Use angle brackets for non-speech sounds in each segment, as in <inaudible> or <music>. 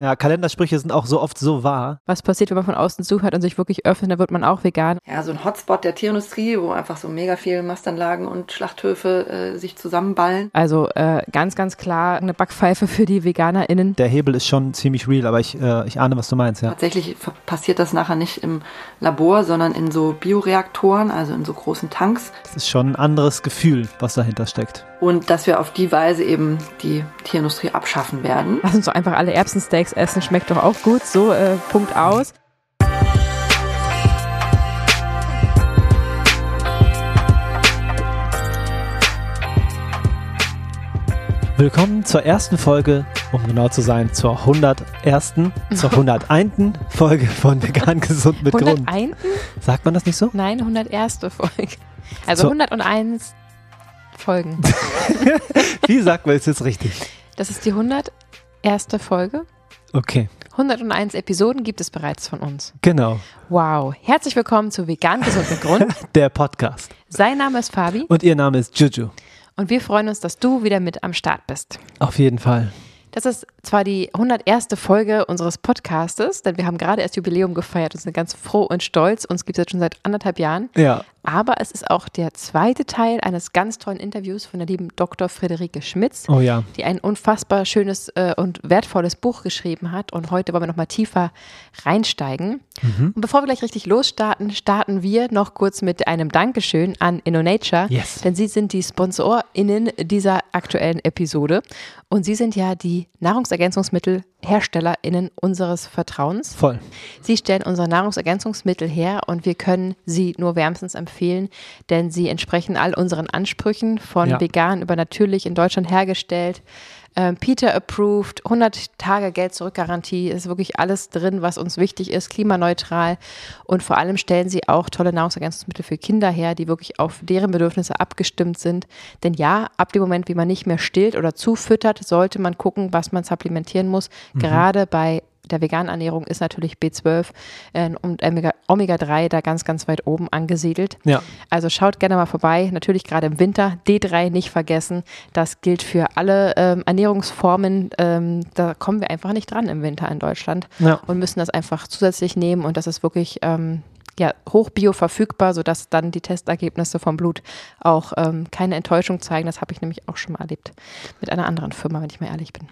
Ja, Kalendersprüche sind auch so oft so wahr. Was passiert, wenn man von außen zuhört und sich wirklich öffnet, dann wird man auch vegan. Ja, so ein Hotspot der Tierindustrie, wo einfach so mega viele Mastanlagen und Schlachthöfe äh, sich zusammenballen. Also äh, ganz, ganz klar eine Backpfeife für die VeganerInnen. Der Hebel ist schon ziemlich real, aber ich, äh, ich ahne, was du meinst, ja. Tatsächlich passiert das nachher nicht im Labor, sondern in so Bioreaktoren, also in so großen Tanks. Das ist schon ein anderes Gefühl, was dahinter steckt. Und dass wir auf die Weise eben die Tierindustrie abschaffen werden. Lass uns doch einfach alle Erbsensteaks essen, schmeckt doch auch gut. So, äh, Punkt aus. Willkommen zur ersten Folge, um genau zu sein, zur 101. zur <laughs> 101. Folge von Vegan Gesund mit 101? Grund. Sagt man das nicht so? Nein, 101. Folge. Also So. 101 Folgen. <laughs> Wie sagt man es jetzt richtig? Das ist die 101. Folge. Okay, 101 Episoden gibt es bereits von uns. genau. Wow. Herzlich willkommen zu Vegan Gesund mit Grund. <laughs> Der Podcast. Sein Name ist Fabi Und ihr Name ist Juju. und wir freuen uns, dass du wieder mit am Start bist. Auf jeden Fall. Das ist zwar die 101. Folge unseres Podcastes, denn wir haben gerade erst Jubiläum gefeiert und sind ganz froh und stolz. Uns gibt es jetzt schon seit anderthalb Jahren. Ja. Aber es ist auch der zweite Teil eines ganz tollen Interviews von der lieben Dr. Friederike Schmitz, Oh ja. die ein unfassbar schönes äh, und wertvolles Buch geschrieben hat. Und heute wollen wir nochmal tiefer reinsteigen. Mhm. Und bevor wir gleich richtig losstarten, starten wir noch kurz mit einem Dankeschön an InnoNature. Yes. Denn sie sind die SponsorInnen dieser aktuellen Episode. Und sie sind ja die NahrungsergänzungsmittelherstellerInnen unseres Vertrauens. Voll. Sie stellen unsere Nahrungsergänzungsmittel her und wir können sie nur wärmstens empfehlen, denn sie entsprechen all unseren Ansprüchen von Ja. vegan über natürlich in Deutschland hergestellt. Ähm, Peter approved, 100 Tage Geld zurück Garantie, ist wirklich alles drin, was uns wichtig ist, klimaneutral und vor allem stellen sie auch tolle Nahrungsergänzungsmittel für Kinder her, die wirklich auf deren Bedürfnisse abgestimmt sind. Denn ja, ab dem Moment, wie man nicht mehr stillt oder zufüttert, sollte man gucken, was man supplementieren muss. Gerade bei der veganen Ernährung ist natürlich B12 äh, und Omega- Omega-3 da ganz, ganz weit oben angesiedelt. Ja. Also schaut gerne mal vorbei. Natürlich gerade im Winter. D3 nicht vergessen. Das gilt für alle ähm, Ernährungsformen. Ähm, da kommen wir einfach nicht dran im Winter in Deutschland Ja. und müssen das einfach zusätzlich nehmen. Und das ist wirklich ähm, ja, hoch bio verfügbar, sodass dann die Testergebnisse vom Blut auch ähm, keine Enttäuschung zeigen. Das habe ich nämlich auch schon mal erlebt mit einer anderen Firma, wenn ich mal ehrlich bin.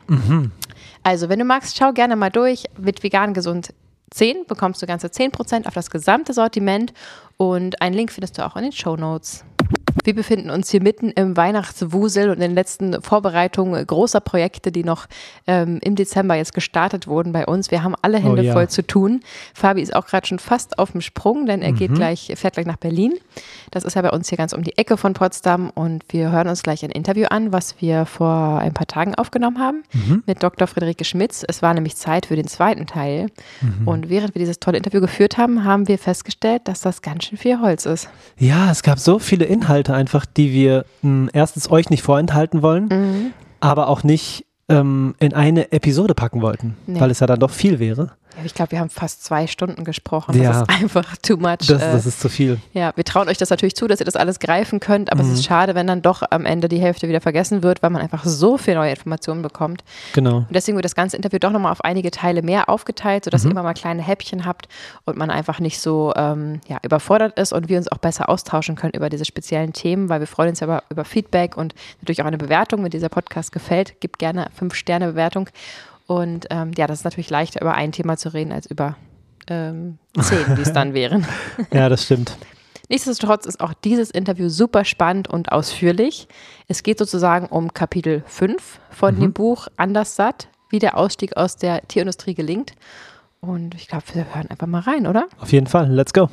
Also, wenn du magst, schau gerne mal durch. Mit vegan gesund 10 bekommst du ganze 10% auf das gesamte Sortiment und einen Link findest du auch in den Show Notes. Wir befinden uns hier mitten im Weihnachtswusel und in den letzten Vorbereitungen großer Projekte, die noch ähm, im Dezember jetzt gestartet wurden bei uns. Wir haben alle Hände ja. voll zu tun. Fabi ist auch gerade schon fast auf dem Sprung, denn er geht gleich, fährt gleich nach Berlin. Das ist ja bei uns hier ganz um die Ecke von Potsdam und wir hören uns gleich ein Interview an, was wir vor ein paar Tagen aufgenommen haben mit Dr. Friederike Schmitz. Es war nämlich Zeit für den zweiten Teil. Und während wir dieses tolle Interview geführt haben, haben wir festgestellt, dass das ganz schön viel Holz ist. Ja, es gab so viele Inhalte einfach, die wir mh, erstens euch nicht vorenthalten wollen, Mhm. aber auch nicht ähm, in eine Episode packen wollten, Nee. weil es ja dann doch viel wäre. Ja, ich glaube, wir haben fast zwei Stunden gesprochen. Ja. Das ist einfach too much. Das, Äh, das ist zu viel. ja, wir trauen euch das natürlich zu, dass ihr das alles greifen könnt, aber es Mhm. ist schade, wenn dann doch am Ende die Hälfte wieder vergessen wird, weil man einfach so viel neue Informationen bekommt. Genau. Und deswegen wird das ganze Interview doch nochmal auf einige Teile mehr aufgeteilt, sodass Mhm. ihr immer mal kleine Häppchen habt und man einfach nicht so ähm, ja, überfordert ist und wir uns auch besser austauschen können über diese speziellen Themen, weil wir freuen uns ja über, über Feedback und natürlich auch eine Bewertung, wenn dieser Podcast gefällt. Gebt gerne fünf Sterne Bewertung. Und ähm, ja, das ist natürlich leichter, über ein Thema zu reden, als über ähm, zehn, wie es dann <laughs> wären. Ja, das stimmt. Nichtsdestotrotz ist auch dieses Interview super spannend und ausführlich. Es geht sozusagen um Kapitel 5 von dem Buch Anders satt, wie der Ausstieg aus der Tierindustrie gelingt. Und ich glaube, wir hören einfach mal rein, oder? Auf jeden Fall. Let's go.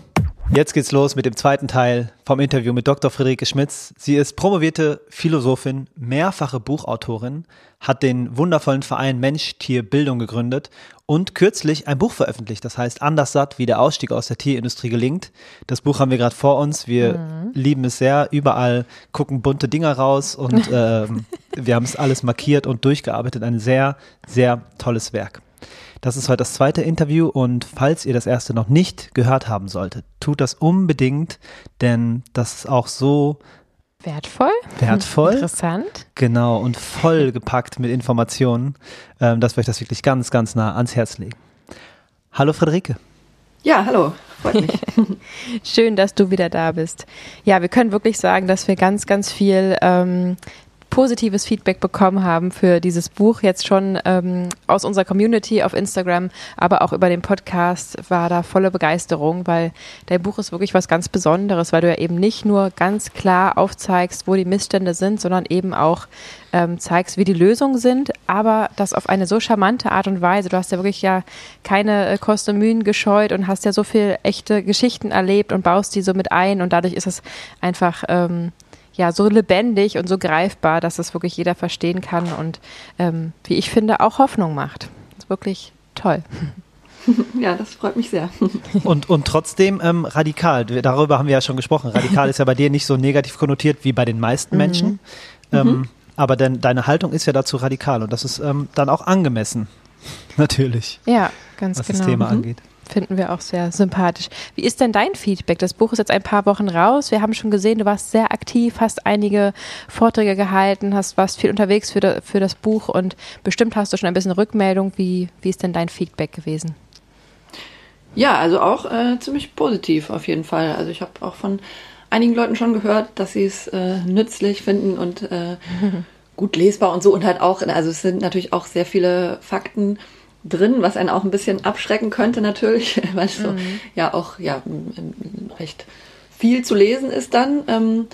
Jetzt geht's los mit dem zweiten Teil vom Interview mit Dr. Friederike Schmitz. Sie ist promovierte Philosophin, mehrfache Buchautorin, hat den wundervollen Verein Mensch, Tier, Bildung gegründet und kürzlich ein Buch veröffentlicht, das heißt Anders satt, wie der Ausstieg aus der Tierindustrie gelingt. Das Buch haben wir gerade vor uns. Wir lieben es sehr. Überall gucken bunte Dinger raus und <laughs> ähm, wir haben es alles markiert und durchgearbeitet. Ein sehr, sehr tolles Werk. Das ist heute das zweite Interview und falls ihr das erste noch nicht gehört haben solltet, tut das unbedingt, denn das ist auch so Wertvoll. Wertvoll. Interessant. Genau, und voll <laughs> gepackt mit Informationen, ähm, dass wir euch das wirklich ganz, ganz nah ans Herz legen. Hallo Friederike. Ja, hallo. Freut mich. <laughs> Schön, dass du wieder da bist. Ja, wir können wirklich sagen, dass wir ganz, ganz viel ähm, positives Feedback bekommen haben für dieses Buch jetzt schon ähm, aus unserer Community auf Instagram, aber auch über den Podcast war da volle Begeisterung, weil dein Buch ist wirklich was ganz Besonderes, weil du ja eben nicht nur ganz klar aufzeigst, wo die Missstände sind, sondern eben auch ähm, zeigst, wie die Lösungen sind, aber das auf eine so charmante Art und Weise. Du hast ja wirklich ja keine äh, Kosten Mühen gescheut und hast ja so viel echte Geschichten erlebt und baust die so mit ein und dadurch ist es einfach ähm, ja so lebendig und so greifbar, dass es wirklich jeder verstehen kann und ähm, wie ich finde auch Hoffnung macht. Das ist wirklich toll. <laughs> Ja, das freut mich sehr. <laughs> Und, und trotzdem ähm, radikal. Darüber haben wir ja schon gesprochen. Radikal ist ja bei dir nicht so negativ konnotiert wie bei den meisten Menschen. Mhm. Ähm, mhm. Aber denn, deine Haltung ist ja dazu radikal und das ist ähm, dann auch angemessen. <laughs> Natürlich. Ja, ganz was genau. das Thema Mhm. angeht. Finden wir auch sehr sympathisch. Wie ist denn dein Feedback? Das Buch ist jetzt ein paar Wochen raus. Wir haben schon gesehen, du warst sehr aktiv, hast einige Vorträge gehalten, hast, warst viel unterwegs für, da, für das Buch und bestimmt hast du schon ein bisschen Rückmeldung. Wie, wie ist denn dein Feedback gewesen? Ja, also auch äh, ziemlich positiv auf jeden Fall. Also ich habe auch von einigen Leuten schon gehört, dass sie es äh, nützlich finden und äh, <laughs> gut lesbar und so und halt auch, also es sind natürlich auch sehr viele Fakten drin, was einen auch ein bisschen abschrecken könnte natürlich, <laughs> weil es so ja auch ja recht viel zu lesen ist dann. Ähm,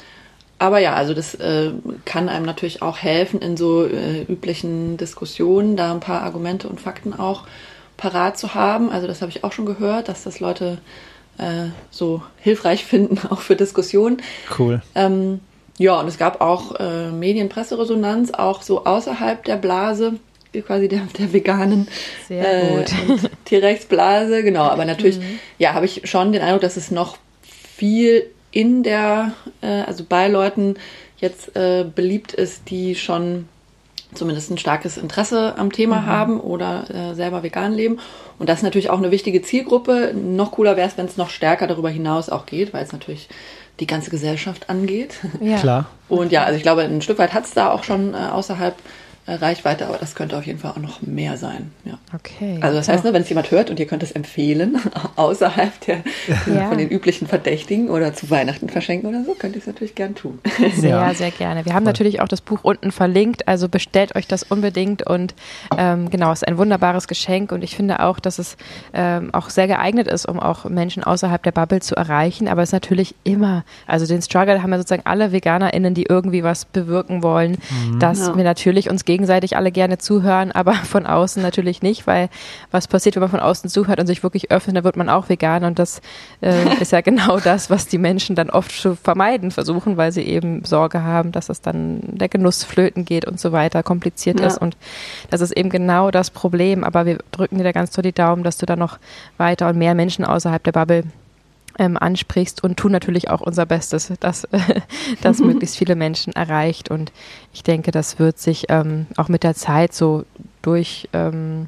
aber ja, also das äh, kann einem natürlich auch helfen in so äh, üblichen Diskussionen, da ein paar Argumente und Fakten auch parat zu haben. Also das habe ich auch schon gehört, dass das Leute äh, so hilfreich <laughs> finden, auch für Diskussionen. Cool. Ähm, ja, und es gab auch äh, Medienpresseresonanz, auch so außerhalb der Blase, quasi der, der veganen Sehr gut. Mhm. und Tierrechtsblase, genau. Aber natürlich, ja, habe ich schon den Eindruck, dass es noch viel in der, äh, also bei Leuten jetzt äh, beliebt ist, die schon zumindest ein starkes Interesse am Thema haben oder äh, selber vegan leben. Und das ist natürlich auch eine wichtige Zielgruppe. Noch cooler wäre es, wenn es noch stärker darüber hinaus auch geht, weil es natürlich die ganze Gesellschaft angeht. Ja. Klar. Und ja, also ich glaube, ein Stück weit hat es da auch schon äh, außerhalb äh, Reichweite, aber das könnte auf jeden Fall auch noch mehr sein. Ja. Okay. Also das heißt, ne, wenn es jemand hört und ihr könnt es empfehlen, <laughs> außerhalb der, <laughs> Ja. von den üblichen Verdächtigen oder zu Weihnachten verschenken oder so, könnt ihr es natürlich gern tun. Sehr, Ja. sehr gerne. Wir haben natürlich auch das Buch unten verlinkt, also bestellt euch das unbedingt und ähm, genau, es ist ein wunderbares Geschenk und ich finde auch, dass es ähm, auch sehr geeignet ist, um auch Menschen außerhalb der Bubble zu erreichen, aber es ist natürlich immer, also den Struggle haben ja sozusagen alle VeganerInnen, die irgendwie was bewirken wollen, dass Ja. wir natürlich uns gegenseitig alle gerne zuhören, aber <laughs> von außen natürlich nicht, weil was passiert, wenn man von außen zuhört und sich wirklich öffnet, dann wird man auch vegan und das äh, ist ja <laughs> genau das, was die Menschen dann oft zu vermeiden versuchen, weil sie eben Sorge haben, dass es dann der Genuss flöten geht und so weiter, kompliziert Ja. ist und das ist eben genau das Problem, aber wir drücken dir da ganz doll die Daumen, dass du da noch weiter und mehr Menschen außerhalb der Bubble ähm, ansprichst und tun natürlich auch unser Bestes, dass <laughs> das <laughs> möglichst viele Menschen erreicht. Und ich denke, das wird sich ähm, auch mit der Zeit so durch, ähm,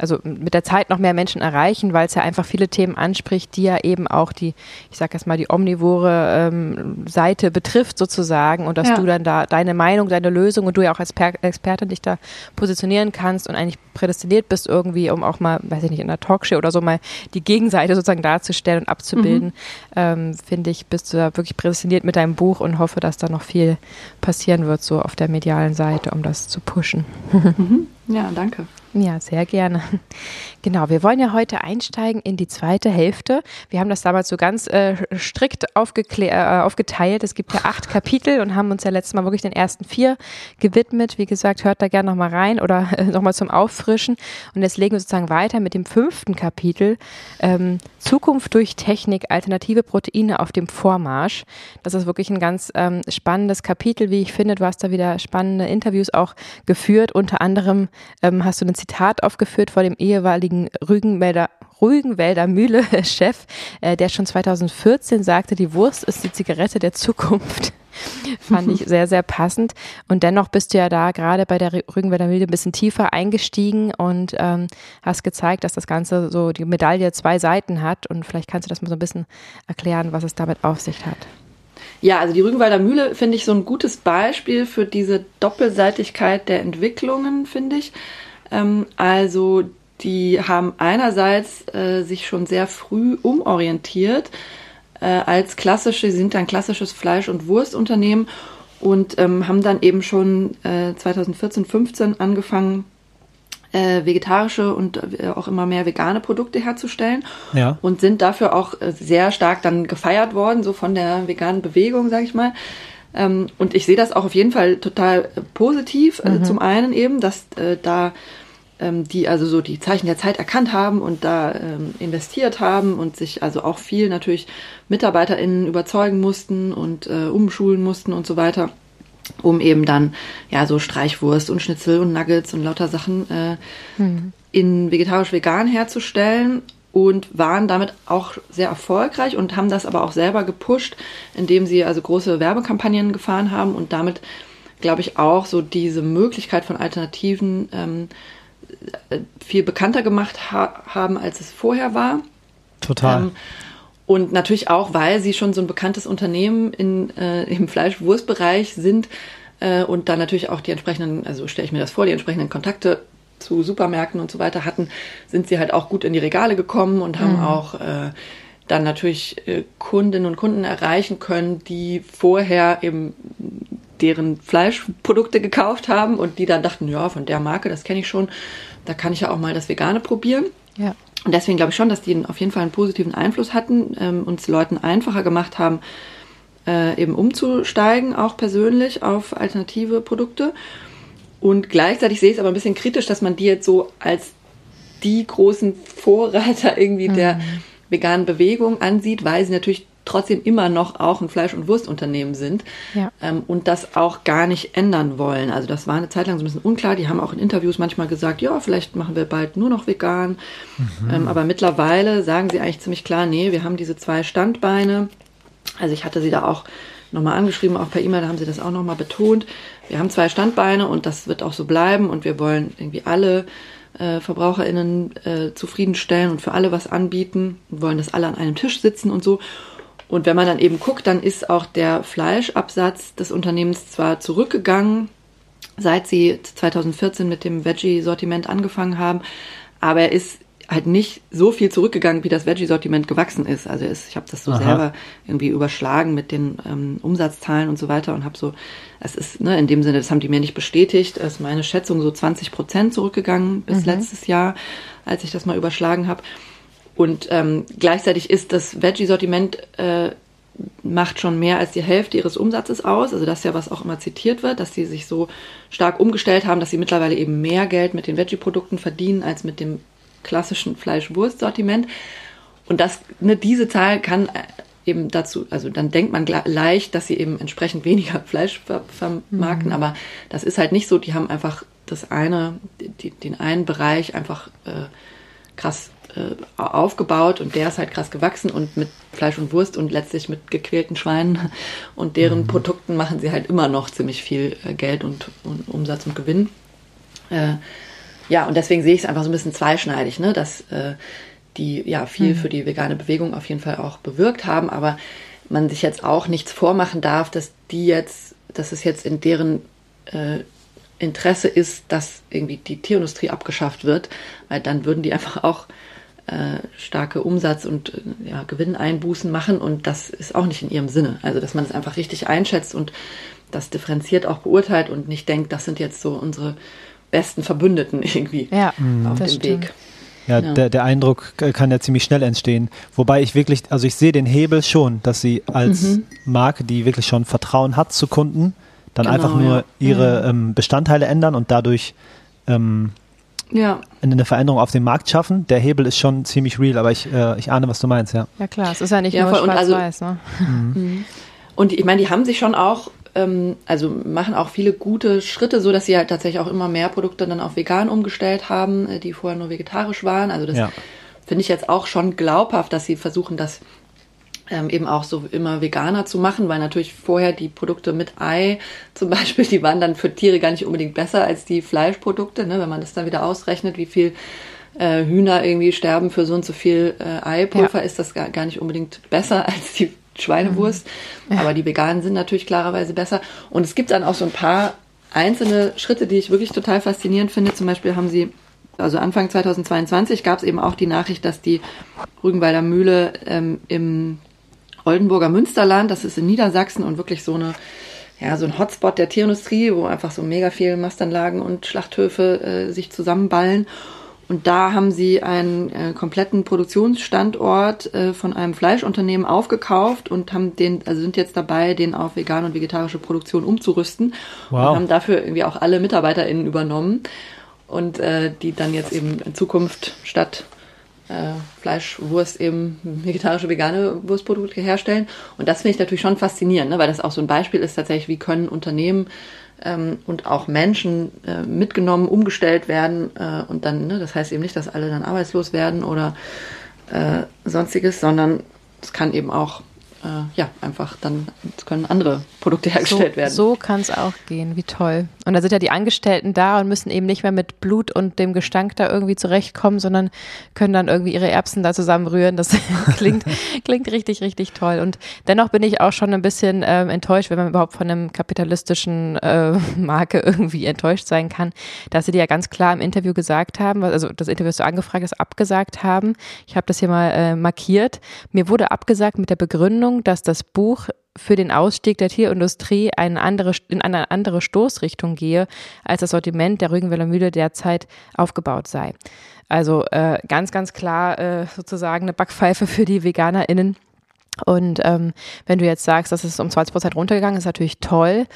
also mit der Zeit noch mehr Menschen erreichen, weil es ja einfach viele Themen anspricht, die ja eben auch die, ich sag jetzt mal, die omnivore ähm, Seite betrifft sozusagen und dass Ja. du dann da deine Meinung, deine Lösung und du ja auch als per Expertin dich da positionieren kannst und eigentlich prädestiniert bist irgendwie, um auch mal, weiß ich nicht, in einer Talkshow oder so mal die Gegenseite sozusagen darzustellen und abzubilden, ähm, finde ich, bist du da wirklich prädestiniert mit deinem Buch und hoffe, dass da noch viel passieren wird, so auf der medialen Seite, um das zu pushen. <laughs> Ja, danke. Ja, sehr gerne. Genau, wir wollen ja heute einsteigen in die zweite Hälfte. Wir haben das damals so ganz äh, strikt äh, aufgeteilt. Es gibt ja acht <laughs> Kapitel und haben uns ja letztes Mal wirklich den ersten vier gewidmet. Wie gesagt, hört da gerne nochmal rein oder <laughs> äh, nochmal zum Auffrischen. Und jetzt legen wir sozusagen weiter mit dem fünften Kapitel. Ähm, Zukunft durch Technik, alternative Proteine auf dem Vormarsch. Das ist wirklich ein ganz ähm, spannendes Kapitel, wie ich finde. Du hast da wieder spannende Interviews auch geführt. Unter anderem ähm, hast du ein Zitat aufgeführt vor dem ehemaligen Rügenwälder, Rügenwälder Mühle-Chef, <laughs> äh, der schon 2014 sagte, die Wurst ist die Zigarette der Zukunft. <laughs> Fand ich sehr, sehr passend. Und dennoch bist du ja da gerade bei der Rügenwälder Mühle ein bisschen tiefer eingestiegen und ähm, hast gezeigt, dass das Ganze so die Medaille zwei Seiten hat. Und vielleicht kannst du das mal so ein bisschen erklären, was es damit auf sich hat. Ja, also die Rügenwalder Mühle finde ich so ein gutes Beispiel für diese Doppelseitigkeit der Entwicklungen, finde ich. Ähm, also die haben einerseits äh, sich schon sehr früh umorientiert äh, als klassische, sie sind ein klassisches Fleisch- und Wurstunternehmen und ähm, haben dann eben schon äh, 2014, 15 angefangen, äh, vegetarische und äh, auch immer mehr vegane Produkte herzustellen Ja. und sind dafür auch äh, sehr stark dann gefeiert worden, so von der veganen Bewegung, sage ich mal. Ähm, und ich sehe das auch auf jeden Fall total äh, positiv. Also zum einen eben, dass äh, da die also so die Zeichen der Zeit erkannt haben und da ähm, investiert haben und sich also auch viel natürlich MitarbeiterInnen überzeugen mussten und äh, umschulen mussten und so weiter, um eben dann ja so Streichwurst und Schnitzel und Nuggets und lauter Sachen äh, in vegetarisch-vegan herzustellen und waren damit auch sehr erfolgreich und haben das aber auch selber gepusht, indem sie also große Werbekampagnen gefahren haben und damit, glaube ich, auch so diese Möglichkeit von Alternativen ähm, äh, viel bekannter gemacht ha haben, als es vorher war. Total. Ähm, und natürlich auch, weil sie schon so ein bekanntes Unternehmen in, äh, im Fleisch-Wurst-Bereich sind äh, und dann natürlich auch die entsprechenden, also stelle ich mir das vor, die entsprechenden Kontakte zu Supermärkten und so weiter hatten, sind sie halt auch gut in die Regale gekommen und haben auch äh, dann natürlich äh, Kundinnen und Kunden erreichen können, die vorher eben deren Fleischprodukte gekauft haben und die dann dachten, ja, von der Marke, das kenne ich schon, da kann ich ja auch mal das Vegane probieren. Ja. Und deswegen glaube ich schon, dass die auf jeden Fall einen positiven Einfluss hatten, ähm, uns Leuten einfacher gemacht haben, äh, eben umzusteigen, auch persönlich auf alternative Produkte. Und gleichzeitig sehe ich es aber ein bisschen kritisch, dass man die jetzt so als die großen Vorreiter irgendwie der veganen Bewegung ansieht, weil sie natürlich trotzdem immer noch auch ein Fleisch- und Wurstunternehmen sind Ja. ähm, und das auch gar nicht ändern wollen. Also das war eine Zeit lang so ein bisschen unklar. Die haben auch in Interviews manchmal gesagt, ja, vielleicht machen wir bald nur noch vegan. Ähm, aber mittlerweile sagen sie eigentlich ziemlich klar, nee, wir haben diese zwei Standbeine. Also ich hatte sie da auch nochmal angeschrieben, auch per E-Mail, da haben sie das auch nochmal betont. Wir haben zwei Standbeine und das wird auch so bleiben und wir wollen irgendwie alle äh, VerbraucherInnen äh, zufriedenstellen und für alle was anbieten und wollen, dass alle an einem Tisch sitzen und so. Und wenn man dann eben guckt, dann ist auch der Fleischabsatz des Unternehmens zwar zurückgegangen, seit sie 2014 mit dem Veggie-Sortiment angefangen haben, aber er ist halt nicht so viel zurückgegangen, wie das Veggie-Sortiment gewachsen ist. Also ist, ich habe das so Aha. selber irgendwie überschlagen mit den ähm, Umsatzzahlen und so weiter und habe so, es ist ne, in dem Sinne, das haben die mir nicht bestätigt, es ist meine Schätzung so 20 Prozent zurückgegangen bis letztes Jahr, als ich das mal überschlagen habe. Und ähm, gleichzeitig ist das Veggie-Sortiment äh, macht schon mehr als die Hälfte ihres Umsatzes aus. Also das ist ja, was auch immer zitiert wird, dass sie sich so stark umgestellt haben, dass sie mittlerweile eben mehr Geld mit den Veggie-Produkten verdienen als mit dem klassischen Fleisch-Wurst-Sortiment. Und das, ne, diese Zahl kann äh, eben dazu, also dann denkt man leicht, dass sie eben entsprechend weniger <laughs> Fleisch ver vermarkten, aber das ist halt nicht so. Die haben einfach das eine, die, den einen Bereich einfach äh, krass äh, aufgebaut und der ist halt krass gewachsen und mit Fleisch und Wurst und letztlich mit gequälten Schweinen. Und deren Produkten machen sie halt immer noch ziemlich viel äh, Geld und, und Umsatz und Gewinn. Äh, ja, und deswegen sehe ich es einfach so ein bisschen zweischneidig, ne, dass äh, die ja viel für die vegane Bewegung auf jeden Fall auch bewirkt haben, aber man sich jetzt auch nichts vormachen darf, dass die jetzt, dass es jetzt in deren äh, Interesse ist, dass irgendwie die Tierindustrie abgeschafft wird, weil dann würden die <laughs> einfach auch äh, starke Umsatz- und äh, ja, Gewinneinbußen machen und das ist auch nicht in ihrem Sinne. Also, dass man es einfach richtig einschätzt und das differenziert auch beurteilt und nicht denkt, das sind jetzt so unsere besten Verbündeten <laughs> irgendwie Ja, auf dem stimmt. Weg. Ja, Ja. Der, der Eindruck äh, kann ja ziemlich schnell entstehen. Wobei ich wirklich, also ich sehe den Hebel schon, dass sie als Mhm. Marke, die wirklich schon Vertrauen hat zu Kunden, dann Genau, einfach nur ja. ihre ähm, Bestandteile ändern und dadurch ähm, Ja, eine Veränderung auf dem Markt schaffen. Der Hebel ist schon ziemlich real, aber ich, äh, ich ahne, was du meinst, ja. Ja klar, es ist ja nicht Ja, nur voll. Und also- schwarz-weiß. Ne? Und ich meine, die haben sich schon auch, ähm, also machen auch viele gute Schritte, so dass sie halt tatsächlich auch immer mehr Produkte dann auf vegan umgestellt haben, äh, die vorher nur vegetarisch waren. Also das Ja. finde ich jetzt auch schon glaubhaft, dass sie versuchen, das ähm, eben auch so immer veganer zu machen, weil natürlich vorher die Produkte mit Ei <laughs> zum Beispiel, die waren dann für Tiere gar nicht unbedingt besser als die Fleischprodukte, ne? wenn man das dann wieder ausrechnet, wie viel äh, Hühner irgendwie sterben für so und so viel äh, Eipulver, Ja. ist das gar, gar nicht unbedingt besser <laughs> als die Schweinewurst. Mhm. Aber die veganen sind natürlich klarerweise besser. Und es gibt dann auch so ein paar einzelne Schritte, die ich wirklich total faszinierend finde. Zum Beispiel haben sie, also Anfang 2022 gab es eben auch die Nachricht, dass die Rügenwalder Mühle ähm, im Oldenburger Münsterland, das ist in Niedersachsen und wirklich so eine ja, so ein Hotspot der Tierindustrie, wo einfach so mega viele Mastanlagen und Schlachthöfe äh, sich zusammenballen. Und da haben sie einen äh, kompletten Produktionsstandort äh, von einem Fleischunternehmen aufgekauft und haben den, also sind jetzt dabei, den auf vegane und vegetarische Produktion umzurüsten wow. und haben dafür irgendwie auch alle MitarbeiterInnen übernommen und äh, die dann jetzt eben in Zukunft statt äh, Fleisch, Wurst eben vegetarische, vegane Wurstprodukte herstellen. Und das finde ich natürlich schon faszinierend, ne? weil das auch so ein Beispiel ist tatsächlich, wie können Unternehmen ähm, und auch Menschen äh, mitgenommen, umgestellt werden äh, und dann, ne, das heißt eben nicht, dass alle dann arbeitslos werden oder äh, sonstiges, sondern es kann eben auch äh, ja, einfach dann können andere Produkte hergestellt so, werden. So kann es auch gehen, wie toll. Und da sind ja die Angestellten da und müssen eben nicht mehr mit Blut und dem Gestank da irgendwie zurechtkommen, sondern können dann irgendwie ihre Erbsen da zusammenrühren. Das <laughs> klingt, klingt richtig, richtig toll. Und dennoch bin ich auch schon ein bisschen ähm, enttäuscht, wenn man überhaupt von einem kapitalistischen äh, <laughs> Marke irgendwie enttäuscht sein kann, dass sie dir ja ganz klar im Interview gesagt haben, also das Interview, das du angefragt hast, abgesagt haben. Ich habe das hier mal äh, markiert. Mir wurde abgesagt mit der Begründung, dass das Buch für den Ausstieg der Tierindustrie eine andere, in eine andere Stoßrichtung gehe, als das Sortiment der Rügenwälder Mühle derzeit aufgebaut sei. Also äh, ganz, ganz klar äh, sozusagen eine Backpfeife für die VeganerInnen. Und ähm, wenn du jetzt sagst, dass es um 20 Prozent runtergegangen ist, ist natürlich toll.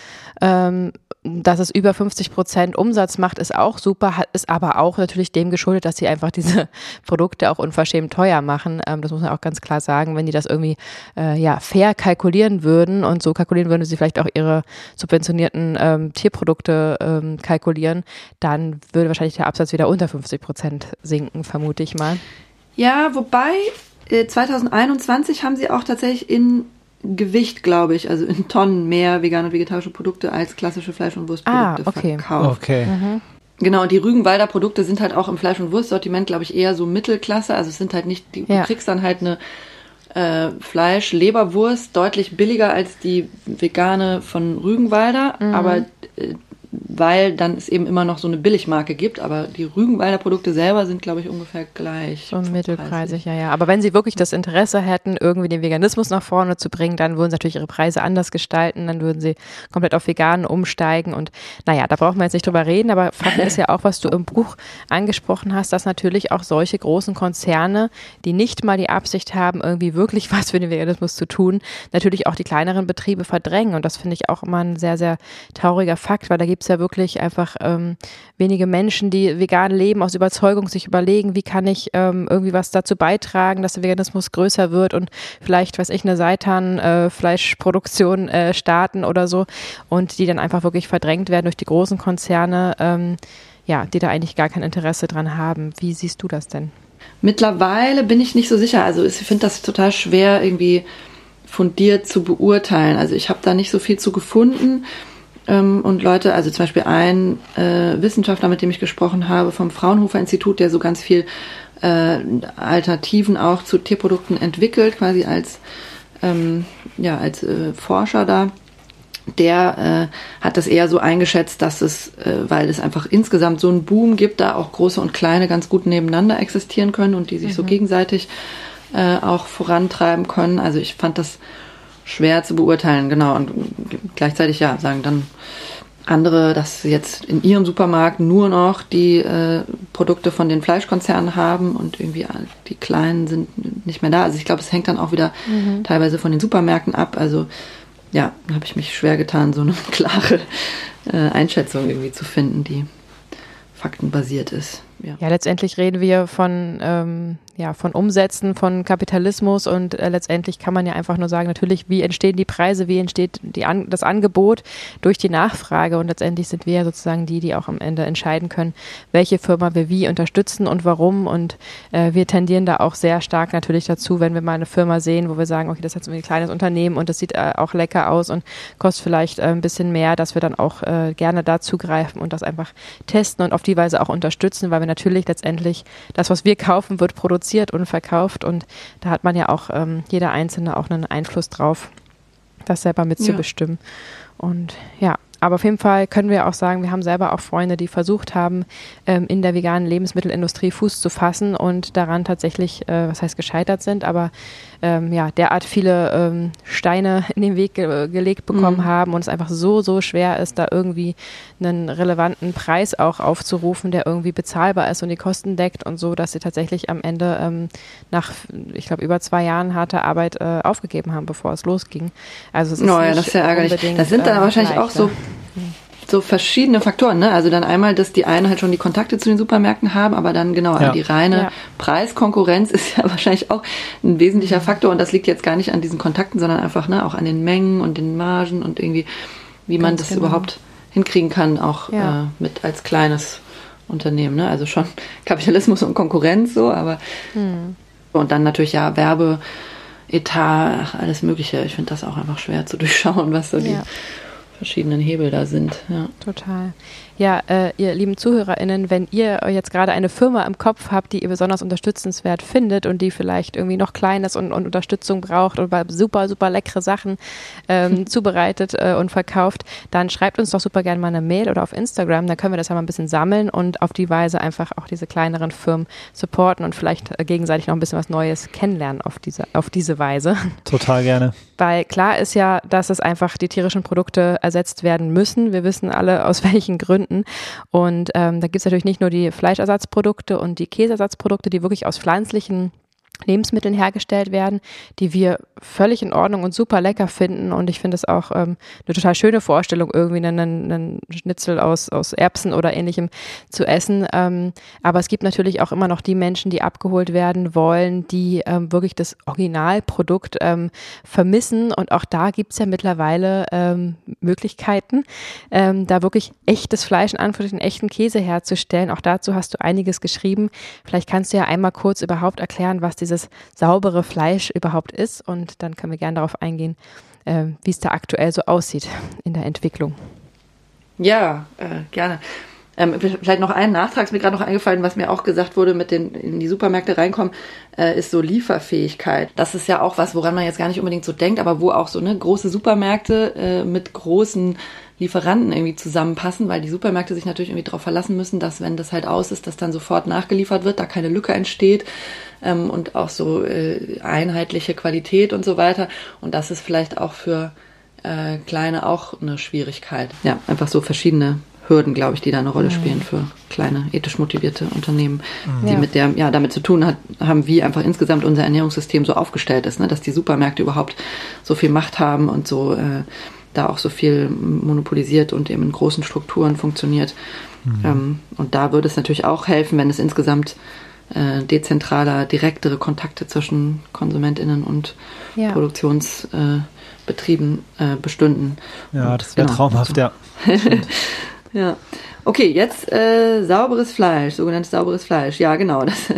Ähm, dass es über 50 Prozent Umsatz macht, ist auch super, ist aber auch natürlich dem geschuldet, dass sie einfach <laughs> diese Produkte auch unverschämt teuer machen. Ähm, das muss man auch ganz klar sagen. Wenn die das irgendwie äh, ja, fair kalkulieren würden und so kalkulieren würden, sie vielleicht auch ihre subventionierten ähm, Tierprodukte ähm, kalkulieren, dann würde wahrscheinlich der Absatz wieder unter 50 Prozent sinken, vermute ich mal. Ja, wobei 2021 äh, haben sie auch tatsächlich in Gewicht, glaube ich, also in Tonnen mehr vegane und vegetarische Produkte als klassische Fleisch- und Wurstprodukte ah, okay. verkauft. Okay. Mhm. Genau, und die Rügenwalder Produkte sind halt auch im Fleisch- und Wurstsortiment, glaube ich, eher so Mittelklasse. Also es sind halt nicht, die, ja. du kriegst dann halt eine äh, Fleisch-Leberwurst deutlich billiger als die vegane von Rügenwalder, mhm. aber äh, weil dann es eben immer noch so eine Billigmarke gibt, aber die Rügenwalder Produkte selber sind, glaube ich, ungefähr gleich. So mittelpreisig, ja, ja. Aber wenn sie wirklich das Interesse hätten, irgendwie den Veganismus nach vorne zu bringen, dann würden sie natürlich ihre Preise anders gestalten, dann würden sie komplett auf vegan umsteigen und naja, da brauchen wir jetzt nicht drüber reden, aber Fakt ist ja auch, was du im Buch angesprochen hast, dass natürlich auch solche großen Konzerne, die nicht mal die Absicht haben, irgendwie wirklich <laughs> was für den Veganismus zu tun, natürlich auch die kleineren Betriebe verdrängen und das finde ich auch immer ein sehr, sehr trauriger Fakt, weil da gibt es ja wirklich einfach ähm, wenige Menschen, die vegan leben, aus Überzeugung sich überlegen, wie kann ich ähm, irgendwie was dazu beitragen, dass der Veganismus größer wird und vielleicht, weiß ich, eine Seitan-Fleischproduktion äh, äh, starten oder so und die dann einfach wirklich verdrängt werden durch die großen Konzerne, ähm, ja, die da eigentlich gar kein Interesse dran haben. Wie siehst du das denn? Mittlerweile bin ich nicht so sicher. Also ich finde das total schwer irgendwie fundiert zu beurteilen. Also ich habe da nicht so viel zu gefunden ähm, und Leute, also zum Beispiel ein äh, Wissenschaftler, mit dem ich gesprochen habe, vom Fraunhofer Institut, der so ganz viel äh, Alternativen auch zu Tierprodukten entwickelt, quasi als, ähm, ja, als äh, Forscher da der äh, hat das eher so eingeschätzt, dass es, äh, weil es einfach insgesamt so einen Boom gibt, da auch große und kleine ganz gut nebeneinander existieren können und die sich mhm. so gegenseitig äh, auch vorantreiben können. Also ich fand das schwer zu beurteilen, genau. Und gleichzeitig ja, sagen dann andere, dass sie jetzt in ihrem Supermarkt nur noch die äh, Produkte von den Fleischkonzernen haben und irgendwie die kleinen sind nicht mehr da. Also ich glaube, es hängt dann auch wieder mhm. teilweise von den Supermärkten ab. Also ja, habe ich mich schwer getan, so eine <laughs> klare äh, Einschätzung irgendwie zu finden, die faktenbasiert ist. Ja. ja, letztendlich reden wir von ähm, ja, von Umsätzen, von Kapitalismus und äh, letztendlich kann man ja einfach nur sagen, natürlich, wie entstehen die Preise, wie entsteht die An das Angebot durch die Nachfrage und letztendlich sind wir ja sozusagen die, die auch am Ende entscheiden können, welche Firma wir wie unterstützen und warum und äh, wir tendieren da auch sehr stark natürlich dazu, wenn wir mal eine Firma sehen, wo wir sagen, okay, das ist jetzt ein kleines Unternehmen und das sieht äh, auch lecker aus und kostet vielleicht äh, ein bisschen mehr, dass wir dann auch äh, gerne da zugreifen und das einfach testen und auf die Weise auch unterstützen, weil aber natürlich letztendlich das, was wir kaufen, wird produziert und verkauft und da hat man ja auch ähm, jeder Einzelne auch einen Einfluss drauf, das selber mitzubestimmen. Ja. Und ja, aber auf jeden Fall können wir auch sagen, wir haben selber auch Freunde, die versucht haben, ähm, in der veganen Lebensmittelindustrie Fuß zu fassen und daran tatsächlich, äh, was heißt gescheitert sind, aber ähm, ja, derart viele ähm, Steine in den Weg ge gelegt bekommen mhm. haben und es einfach so, so schwer ist, da irgendwie einen relevanten Preis auch aufzurufen, der irgendwie bezahlbar ist und die Kosten deckt und so, dass sie tatsächlich am Ende ähm, nach, ich glaube, über zwei Jahren harter Arbeit äh, aufgegeben haben, bevor es losging. Also es ist oh, ja, das ist ja ärgerlich. Das sind dann äh, wahrscheinlich auch so so verschiedene Faktoren, ne? Also dann einmal, dass die einen halt schon die Kontakte zu den Supermärkten haben, aber dann genau, ja. die reine ja. Preiskonkurrenz ist ja <laughs> wahrscheinlich auch ein wesentlicher Faktor und das liegt jetzt gar nicht an diesen Kontakten, sondern einfach ne, auch an den Mengen und den Margen und irgendwie, wie man Ganz das genau. überhaupt hinkriegen kann, auch ja. äh, mit als kleines Unternehmen. Ne? Also schon <laughs> Kapitalismus und Konkurrenz so, aber hm. und dann natürlich ja Werbe. Etat, alles Mögliche. Ich finde das auch einfach schwer zu <laughs> durchschauen, was so die verschiedenen Hebel da sind. Ja. Total. Ja, äh, ihr lieben ZuhörerInnen, wenn ihr jetzt gerade eine Firma im Kopf habt, die ihr besonders unterstützenswert findet und die vielleicht irgendwie noch Kleines und, und Unterstützung braucht oder super, super leckere Sachen ähm, <laughs> zubereitet äh, und verkauft, dann schreibt uns doch super gerne mal eine Mail oder auf Instagram. Dann können wir das ja mal ein bisschen sammeln und auf die Weise einfach auch diese kleineren Firmen supporten und vielleicht äh, gegenseitig noch ein bisschen was Neues kennenlernen auf diese, auf diese Weise. <laughs> Total gerne. Weil klar ist ja, dass es einfach die tierischen Produkte ersetzt werden müssen. Wir wissen alle, aus <laughs> welchen Gründen Gründen. Und ähm, da gibt es natürlich nicht nur die Fleischersatzprodukte und die Käseersatzprodukte, die wirklich aus pflanzlichen Lebensmitteln hergestellt werden, die wir völlig in Ordnung und super lecker finden. Und ich finde es auch ähm, eine total schöne Vorstellung, irgendwie einen, einen Schnitzel aus, aus Erbsen oder ähnlichem zu essen. Ähm, aber es gibt natürlich auch immer noch die Menschen, die abgeholt werden wollen, die ähm, wirklich das Originalprodukt ähm, vermissen. Und auch da gibt es ja mittlerweile ähm, Möglichkeiten, ähm, da wirklich echtes Fleisch in Anführungsstrichen, echten Käse herzustellen. Auch dazu hast du einiges geschrieben. Vielleicht kannst du ja einmal kurz überhaupt erklären, was dieses saubere Fleisch überhaupt ist. Und dann können wir gerne darauf eingehen, äh, wie es da aktuell so aussieht in der Entwicklung. Ja, äh, gerne. Ähm, vielleicht noch ein Nachtrag ist mir gerade noch eingefallen, was mir auch gesagt wurde, mit den in die Supermärkte reinkommen, äh, ist so Lieferfähigkeit. Das ist ja auch was, woran man jetzt gar nicht unbedingt so denkt, aber wo auch so ne große Supermärkte äh, mit großen Lieferanten irgendwie zusammenpassen, weil die Supermärkte sich natürlich irgendwie darauf verlassen müssen, dass wenn das halt aus ist, dass dann sofort nachgeliefert wird, da keine Lücke entsteht ähm, und auch so äh, einheitliche Qualität und so weiter. Und das ist vielleicht auch für äh, Kleine auch eine Schwierigkeit. Ja, einfach so verschiedene Hürden, glaube ich, die da eine Rolle mhm. spielen für kleine ethisch motivierte Unternehmen, die ja. mit der ja damit zu tun hat, haben, wie einfach insgesamt unser Ernährungssystem so aufgestellt ist, ne? dass die Supermärkte überhaupt so viel Macht haben und so äh, da auch so viel monopolisiert und eben in großen Strukturen funktioniert. Mhm. Ähm, und da würde es natürlich auch helfen, wenn es insgesamt äh, dezentraler, direktere Kontakte zwischen KonsumentInnen und ja. Produktionsbetrieben äh, bestünden. Ja, und, das wäre genau, traumhaft, ja. <laughs> ja. Okay, jetzt äh, sauberes Fleisch, sogenanntes sauberes Fleisch. Ja, genau. Das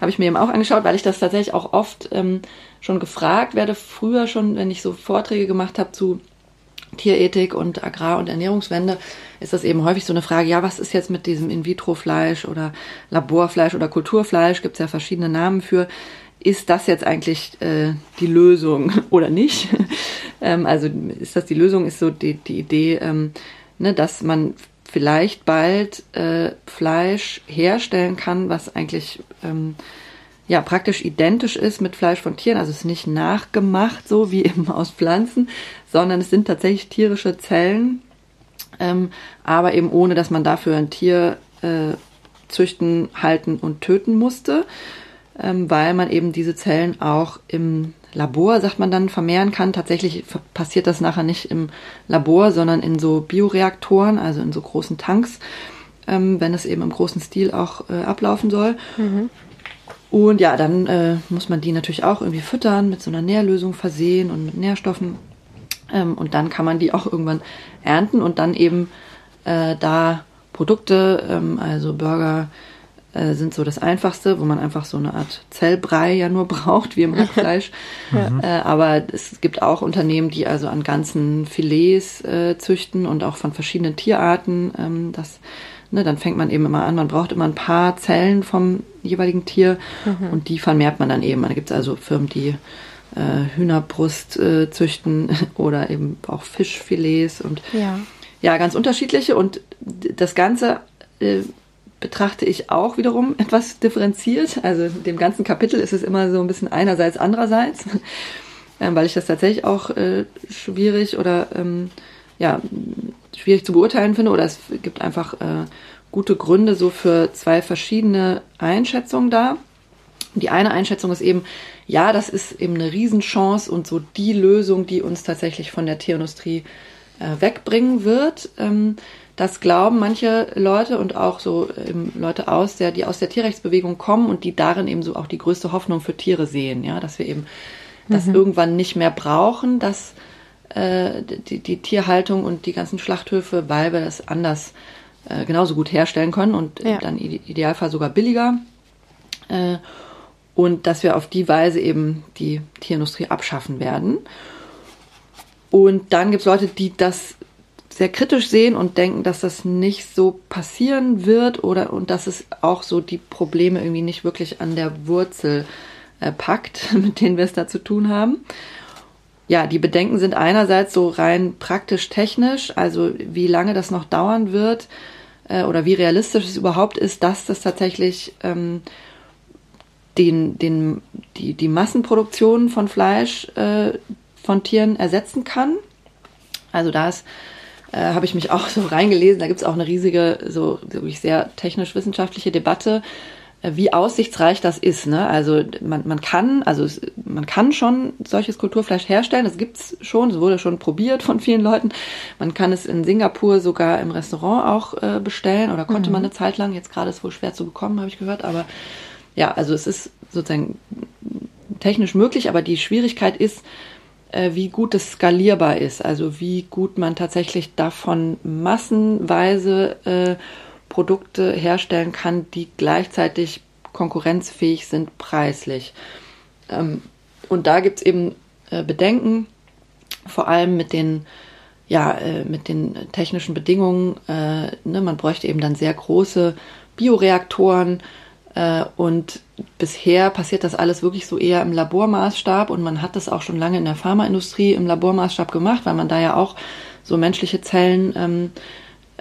habe ich mir eben auch angeschaut, weil ich das tatsächlich auch oft ähm, schon gefragt werde, früher schon, wenn ich so Vorträge gemacht habe zu Tierethik und Agrar- und Ernährungswende ist das eben häufig so eine Frage, ja, was ist jetzt mit diesem In-vitro-Fleisch oder Laborfleisch oder Kulturfleisch, gibt es ja verschiedene Namen für, ist das jetzt eigentlich äh, die Lösung <laughs> oder nicht? <laughs> ähm, also ist das die Lösung, ist so die, die Idee, ähm, ne, dass man vielleicht bald äh, Fleisch herstellen kann, was eigentlich ähm, ja praktisch identisch ist mit Fleisch von Tieren, also es ist nicht nachgemacht, so wie <laughs> eben aus Pflanzen, sondern es sind tatsächlich tierische Zellen, ähm, aber eben ohne, dass man dafür ein Tier äh, züchten, halten und töten musste, ähm, weil man eben diese Zellen auch im Labor, sagt man dann, vermehren kann. Tatsächlich passiert das nachher nicht im Labor, sondern in so Bioreaktoren, also in so großen Tanks, ähm, wenn es eben im großen Stil auch äh, ablaufen soll. Mhm. Und ja, dann äh, muss man die natürlich auch irgendwie füttern, mit so einer Nährlösung versehen und mit Nährstoffen. Ähm, und dann kann man die auch irgendwann ernten und dann eben äh, da Produkte, ähm, also Burger, äh, sind so das Einfachste, wo man einfach so eine Art Zellbrei ja nur <laughs> braucht, wie im Hackfleisch. <laughs> ja. äh, aber es gibt auch Unternehmen, die also an ganzen Filets äh, züchten und auch von verschiedenen Tierarten ähm, das ne, dann fängt man eben immer an, man braucht immer ein paar Zellen vom jeweiligen Tier mhm. und die vermehrt man dann eben. Da gibt es also Firmen, die äh, Hühnerbrust äh, züchten <laughs> oder eben auch Fischfilets und ja. ja, ganz unterschiedliche. Und das Ganze äh, betrachte ich auch wiederum <laughs> etwas differenziert. Also dem ganzen Kapitel ist es immer so ein bisschen einerseits, andererseits, <laughs> ähm, weil ich das tatsächlich auch äh, schwierig oder ähm, ja, schwierig zu beurteilen finde oder es gibt einfach äh, gute Gründe so für zwei verschiedene Einschätzungen da. Die eine Einschätzung ist eben, ja, das ist eben eine Riesenchance und so die Lösung, die uns tatsächlich von der Tierindustrie äh, wegbringen wird. Ähm, das glauben manche Leute und auch so ähm, Leute aus der, die aus der Tierrechtsbewegung kommen und die darin eben so auch die größte Hoffnung für Tiere sehen, ja, dass wir eben das mhm. irgendwann nicht mehr brauchen, dass äh, die, die Tierhaltung und die ganzen Schlachthöfe, weil wir das anders äh, genauso gut herstellen können und ja. dann idealfall sogar billiger. Äh, und dass wir auf die Weise eben die Tierindustrie abschaffen werden. Und dann gibt es Leute, die das sehr kritisch sehen und denken, dass das nicht so passieren wird oder und dass es auch so die Probleme irgendwie nicht wirklich an der Wurzel äh, packt, <laughs> mit denen wir es da zu tun haben. Ja, die Bedenken sind einerseits so rein praktisch technisch, also wie lange das noch dauern wird äh, oder wie realistisch es überhaupt ist, dass das tatsächlich ähm, den, den, die, die Massenproduktion von Fleisch äh, von Tieren ersetzen kann. Also da äh, habe ich mich auch <laughs> so reingelesen. Da gibt es auch eine riesige, so wirklich sehr technisch-wissenschaftliche Debatte, wie aussichtsreich das ist. Ne? Also man, man kann, also es, man kann schon solches Kulturfleisch herstellen. Das gibt's schon, es wurde schon probiert von vielen Leuten. Man kann es in Singapur sogar im Restaurant auch äh, bestellen oder konnte mhm. man eine Zeit lang. Jetzt gerade ist es wohl schwer zu bekommen, habe ich gehört. Aber ja, also es ist sozusagen technisch möglich, aber die Schwierigkeit ist, äh, wie gut es skalierbar ist, also wie gut man tatsächlich davon massenweise äh, Produkte herstellen kann, die gleichzeitig konkurrenzfähig sind preislich. Ähm, und da gibt es eben äh, Bedenken, vor allem mit den ja, äh, mit den technischen Bedingungen, äh, ne, man bräuchte eben dann sehr große Bioreaktoren, und bisher passiert das alles wirklich so eher im Labormaßstab und man hat das auch schon lange in der Pharmaindustrie im Labormaßstab gemacht, weil man da ja auch so menschliche Zellen ähm,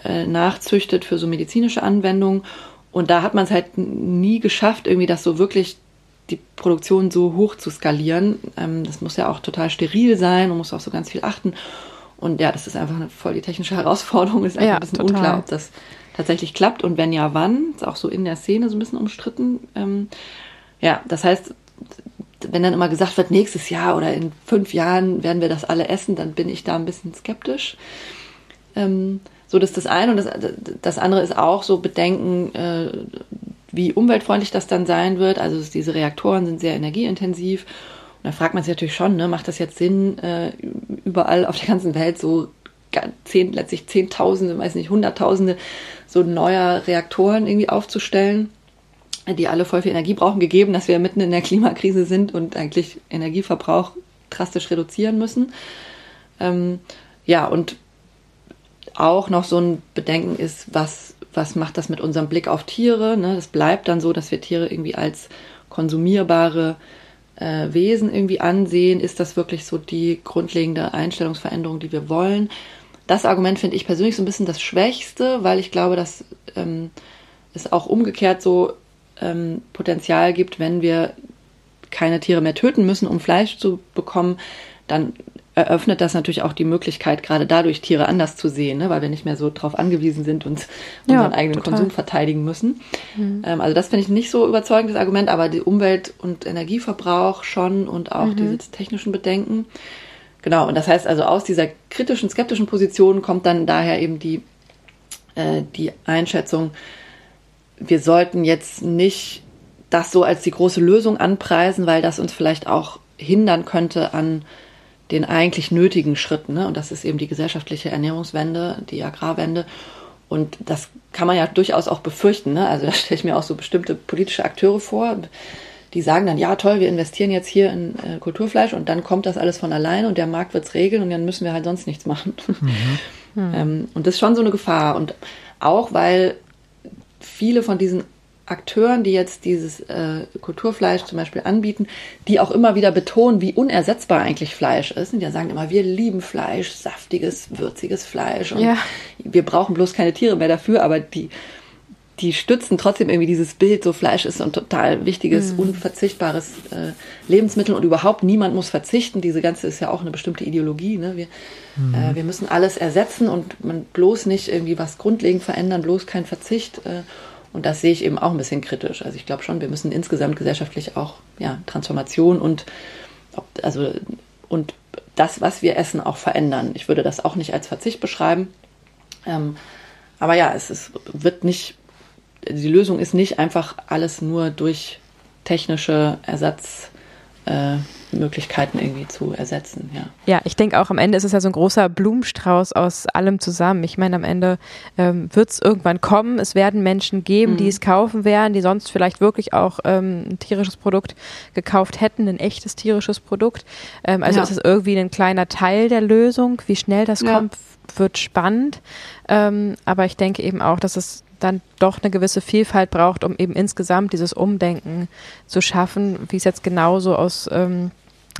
äh, nachzüchtet für so medizinische Anwendungen. Und da hat man es halt nie geschafft, irgendwie das so wirklich die Produktion so hoch zu skalieren. Ähm, das muss ja auch total steril sein und muss auch so ganz viel achten. Und ja, das ist einfach eine voll die technische <laughs> Herausforderung. Ist einfach ja, ein bisschen total. unklar, ob das tatsächlich klappt und wenn ja, wann. Ist auch so in der Szene so ein bisschen umstritten. Ähm, ja, das heißt, wenn dann immer gesagt wird, nächstes Jahr oder in fünf Jahren werden wir das alle essen, dann bin ich da ein bisschen skeptisch. Ähm, so, das ist das eine. Und das, das andere ist auch so Bedenken, äh, wie umweltfreundlich das dann sein wird. Also diese Reaktoren sind sehr energieintensiv. Und da fragt man sich natürlich schon, ne, macht das jetzt Sinn, äh, überall auf der ganzen Welt so zehn, letztlich Zehntausende, weiß nicht, Hunderttausende so neuer Reaktoren irgendwie aufzustellen, die alle voll viel Energie brauchen, gegeben, dass wir mitten in der Klimakrise sind und eigentlich Energieverbrauch drastisch reduzieren müssen. Ähm, ja, und auch noch so ein Bedenken ist, was, was macht das mit unserem Blick auf Tiere? Ne? Das bleibt dann so, dass wir Tiere irgendwie als konsumierbare äh, Wesen irgendwie ansehen. Ist das wirklich so die grundlegende Einstellungsveränderung, die wir wollen? Das Argument finde ich persönlich so ein bisschen das Schwächste, weil ich glaube, dass ähm, es auch umgekehrt so ähm, Potenzial gibt, wenn wir keine Tiere mehr töten müssen, um Fleisch zu bekommen, dann eröffnet das natürlich auch die Möglichkeit, gerade dadurch Tiere anders zu sehen, ne? weil wir nicht mehr so darauf angewiesen sind und unseren ja, eigenen total. Konsum verteidigen müssen. Mhm. Ähm, also das finde ich nicht so überzeugendes Argument, aber die Umwelt- und Energieverbrauch schon und auch mhm. diese technischen Bedenken. Genau, und das heißt also aus dieser kritischen, skeptischen Position kommt dann daher eben die, äh, die Einschätzung, wir sollten jetzt nicht das so als die große Lösung anpreisen, weil das uns vielleicht auch hindern könnte an den eigentlich nötigen Schritten. Ne? Und das ist eben die gesellschaftliche Ernährungswende, die Agrarwende. Und das kann man ja durchaus auch befürchten. Ne? Also <laughs> da stelle ich mir auch so bestimmte politische Akteure vor, die sagen dann, ja toll, wir investieren jetzt hier in äh, Kulturfleisch und dann kommt das alles von alleine und der Markt wird es regeln und dann müssen wir halt sonst nichts machen. <laughs> Mhm. ähm, und das ist schon so eine Gefahr. Und auch weil viele von diesen Akteuren, die jetzt dieses äh, Kulturfleisch zum Beispiel anbieten, die auch immer wieder betonen, wie unersetzbar eigentlich Fleisch ist. Und die sagen immer, wir lieben Fleisch, saftiges, würziges Fleisch. Und ja. wir brauchen bloß keine Tiere mehr dafür, aber die, die stützen trotzdem irgendwie dieses Bild, so Fleisch ist ein total wichtiges, mhm. unverzichtbares äh, Lebensmittel und überhaupt niemand muss verzichten. Diese ganze ist ja auch eine bestimmte Ideologie. Ne? Wir, mhm. äh, wir müssen alles ersetzen und man bloß nicht irgendwie was grundlegend verändern, bloß kein Verzicht. Äh, und das sehe ich eben auch ein bisschen kritisch. Also ich glaube schon, wir müssen insgesamt gesellschaftlich auch ja, Transformation und also und das, was wir essen, auch verändern. Ich würde das auch nicht als Verzicht beschreiben. Ähm, aber ja, es ist, wird nicht, die Lösung ist nicht einfach alles nur durch technische Ersatz äh, Möglichkeiten irgendwie zu ersetzen. Ja, ja ich denke auch am Ende ist es ja so ein großer Blumenstrauß aus allem zusammen. Ich meine, am Ende ähm, wird es irgendwann kommen. Es werden Menschen geben, mhm. die es kaufen werden, die sonst vielleicht wirklich auch ähm, ein tierisches Produkt gekauft hätten, ein echtes tierisches Produkt. Ähm, also ja. ist es irgendwie ein kleiner Teil der Lösung. Wie schnell das ja. kommt, wird spannend. Ähm, aber ich denke eben auch, dass es dann doch eine gewisse Vielfalt braucht, um eben insgesamt dieses Umdenken zu schaffen, wie es jetzt genauso aus ähm,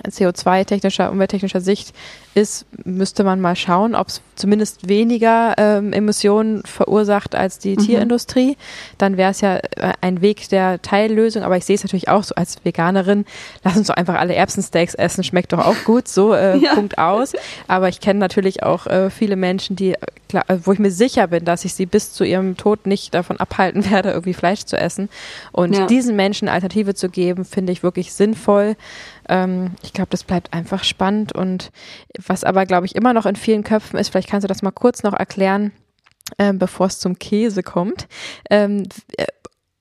CO2-technischer, umwelttechnischer Sicht ist, müsste man mal schauen, ob es zumindest weniger ähm, Emissionen verursacht als die mhm. Tierindustrie. Dann wäre es ja äh, ein Weg der Teillösung, aber ich sehe es natürlich auch so als Veganerin. Lass uns doch einfach alle Erbsensteaks essen, schmeckt doch auch gut, so äh, <laughs> ja. Punkt aus. Aber ich kenne natürlich auch äh, viele Menschen, die, klar, wo ich mir sicher bin, dass ich sie bis zu ihrem Tod nicht davon abhalten <laughs> werde, irgendwie Fleisch zu essen. Und ja. diesen Menschen Alternative zu geben, finde ich wirklich sinnvoll. Ähm, ich glaube, das bleibt einfach spannend. Und was aber, glaube ich, immer noch in vielen Köpfen ist, vielleicht kannst du das mal kurz noch erklären, äh, bevor es zum Käse kommt. Ähm, äh,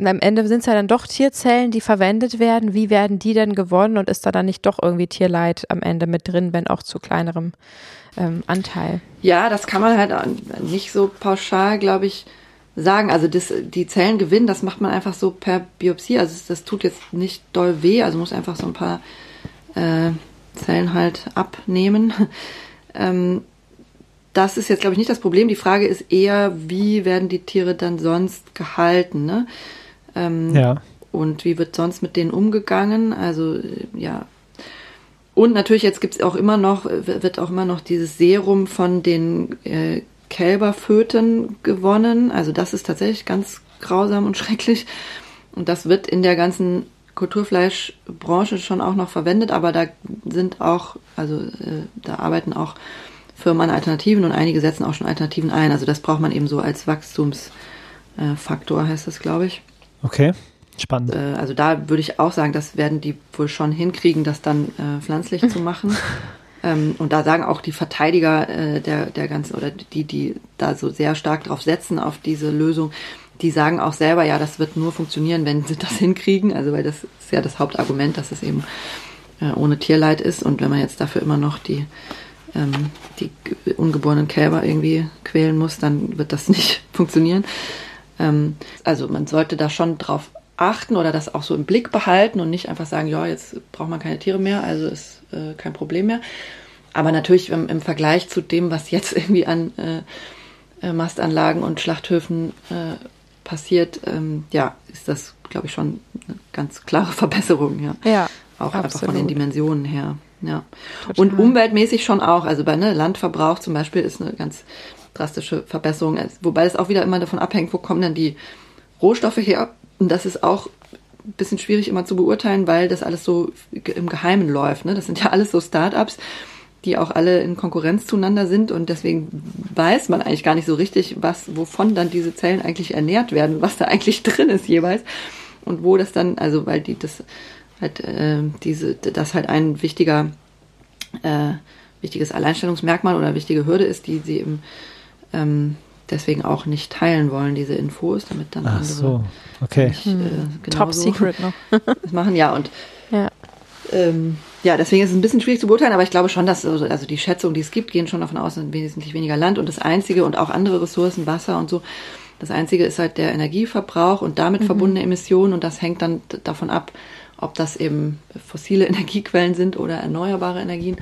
am Ende sind es ja dann doch Tierzellen, die verwendet werden. Wie werden die denn gewonnen und ist da dann nicht doch irgendwie Tierleid am Ende mit drin, wenn auch zu kleinerem ähm, Anteil? Ja, das kann man halt nicht so pauschal, glaube ich, sagen. Also das, die Zellen gewinnen, das macht man einfach so per Biopsie. Also das, tut jetzt nicht doll weh, also muss einfach so ein paar äh, Zellen halt abnehmen. <laughs> ähm, das ist jetzt, glaube ich, nicht das Problem. Die Frage ist eher, wie werden die Tiere dann sonst gehalten? Ne? Ähm, ja. Und wie wird sonst mit denen umgegangen? Also, ja. Und natürlich, jetzt gibt es auch immer noch, wird auch immer noch dieses Serum von den äh, Kälberföten gewonnen. Also, das ist tatsächlich ganz grausam und <laughs> schrecklich. Und das wird in der ganzen Kulturfleischbranche schon auch noch verwendet, aber da sind auch, also äh, da arbeiten auch Firmen an Alternativen und einige setzen auch schon Alternativen ein. Also das braucht man eben so als Wachstumsfaktor, äh, heißt das, glaube ich. Okay, spannend. Äh, also da würde ich auch sagen, das werden die wohl schon hinkriegen, das dann äh, pflanzlich zu machen. <laughs> Ähm, und da sagen auch die Verteidiger äh, der, der ganzen, oder die, die da so sehr stark drauf setzen, auf diese Lösung, die sagen auch selber, ja, das wird nur funktionieren, wenn sie <laughs> das hinkriegen. Also weil das ist ja das Hauptargument, dass es eben äh, ohne Tierleid ist. Und wenn man jetzt dafür immer noch die, ähm, die ungeborenen Kälber irgendwie quälen muss, dann wird das <laughs> nicht funktionieren. Ähm, also man sollte da schon drauf achten oder das auch so im Blick behalten und nicht einfach sagen, ja, jetzt braucht man keine Tiere mehr, also ist äh, kein Problem mehr. Aber natürlich im, im, Vergleich zu dem, was jetzt <laughs> irgendwie an äh, äh Mastanlagen und Schlachthöfen äh, passiert, ähm, ja, ist das, glaube ich, schon eine ganz klare <laughs> Verbesserung, ja. Ja. Auch absolut. einfach von den Dimensionen her. Ja. Total. Und umweltmäßig schon auch. Also bei ne, Landverbrauch zum Beispiel ist eine ganz drastische Verbesserung. Wobei es auch wieder immer davon abhängt, wo kommen dann die Rohstoffe her. Und das ist auch ein bisschen schwierig immer zu beurteilen, weil das alles so im Geheimen läuft. Ne? Das sind ja alles so Start-ups die auch alle in Konkurrenz zueinander sind und deswegen weiß man eigentlich gar nicht so richtig, was, wovon dann diese Zellen eigentlich ernährt werden, was da eigentlich <laughs> drin ist jeweils und wo das dann, also weil die das halt äh, diese, das halt ein wichtiger, äh, wichtiges Alleinstellungsmerkmal oder wichtige Hürde ist, die sie eben ähm, deswegen auch nicht teilen wollen, diese Infos, damit dann Ach andere so. okay. Nicht, äh, Top Secret noch. <laughs> das machen, ja und ja. Ähm, ja, deswegen ist es ein bisschen schwierig zu beurteilen, aber ich glaube schon, dass also, also die Schätzungen, die es gibt, gehen schon davon aus, dass wesentlich weniger Land und das Einzige und auch andere Ressourcen, Wasser und so. Das Einzige ist halt der Energieverbrauch und damit mhm. verbundene Emissionen und das hängt dann davon ab, ob das eben fossile <laughs> Energiequellen sind oder erneuerbare Energien.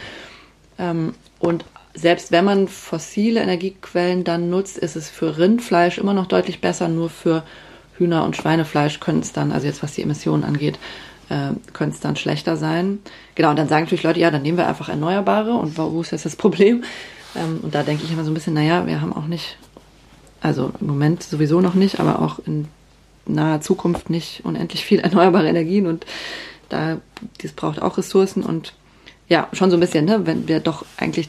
Ähm, und selbst wenn man fossile Energiequellen dann nutzt, ist es für Rindfleisch immer noch deutlich besser, nur für Hühner- und Schweinefleisch können es dann, also jetzt was die Emissionen angeht, äh, könnte es dann schlechter sein. Genau, und dann sagen natürlich Leute, ja, dann nehmen wir einfach Erneuerbare und wo ist jetzt das Problem? Ähm, und da denke ich immer so ein bisschen, naja, wir haben auch nicht, also im Moment sowieso noch nicht, aber auch in naher Zukunft nicht unendlich viel <laughs> erneuerbare Energien und da, das braucht auch Ressourcen und ja, schon so ein bisschen, ne, wenn wir doch eigentlich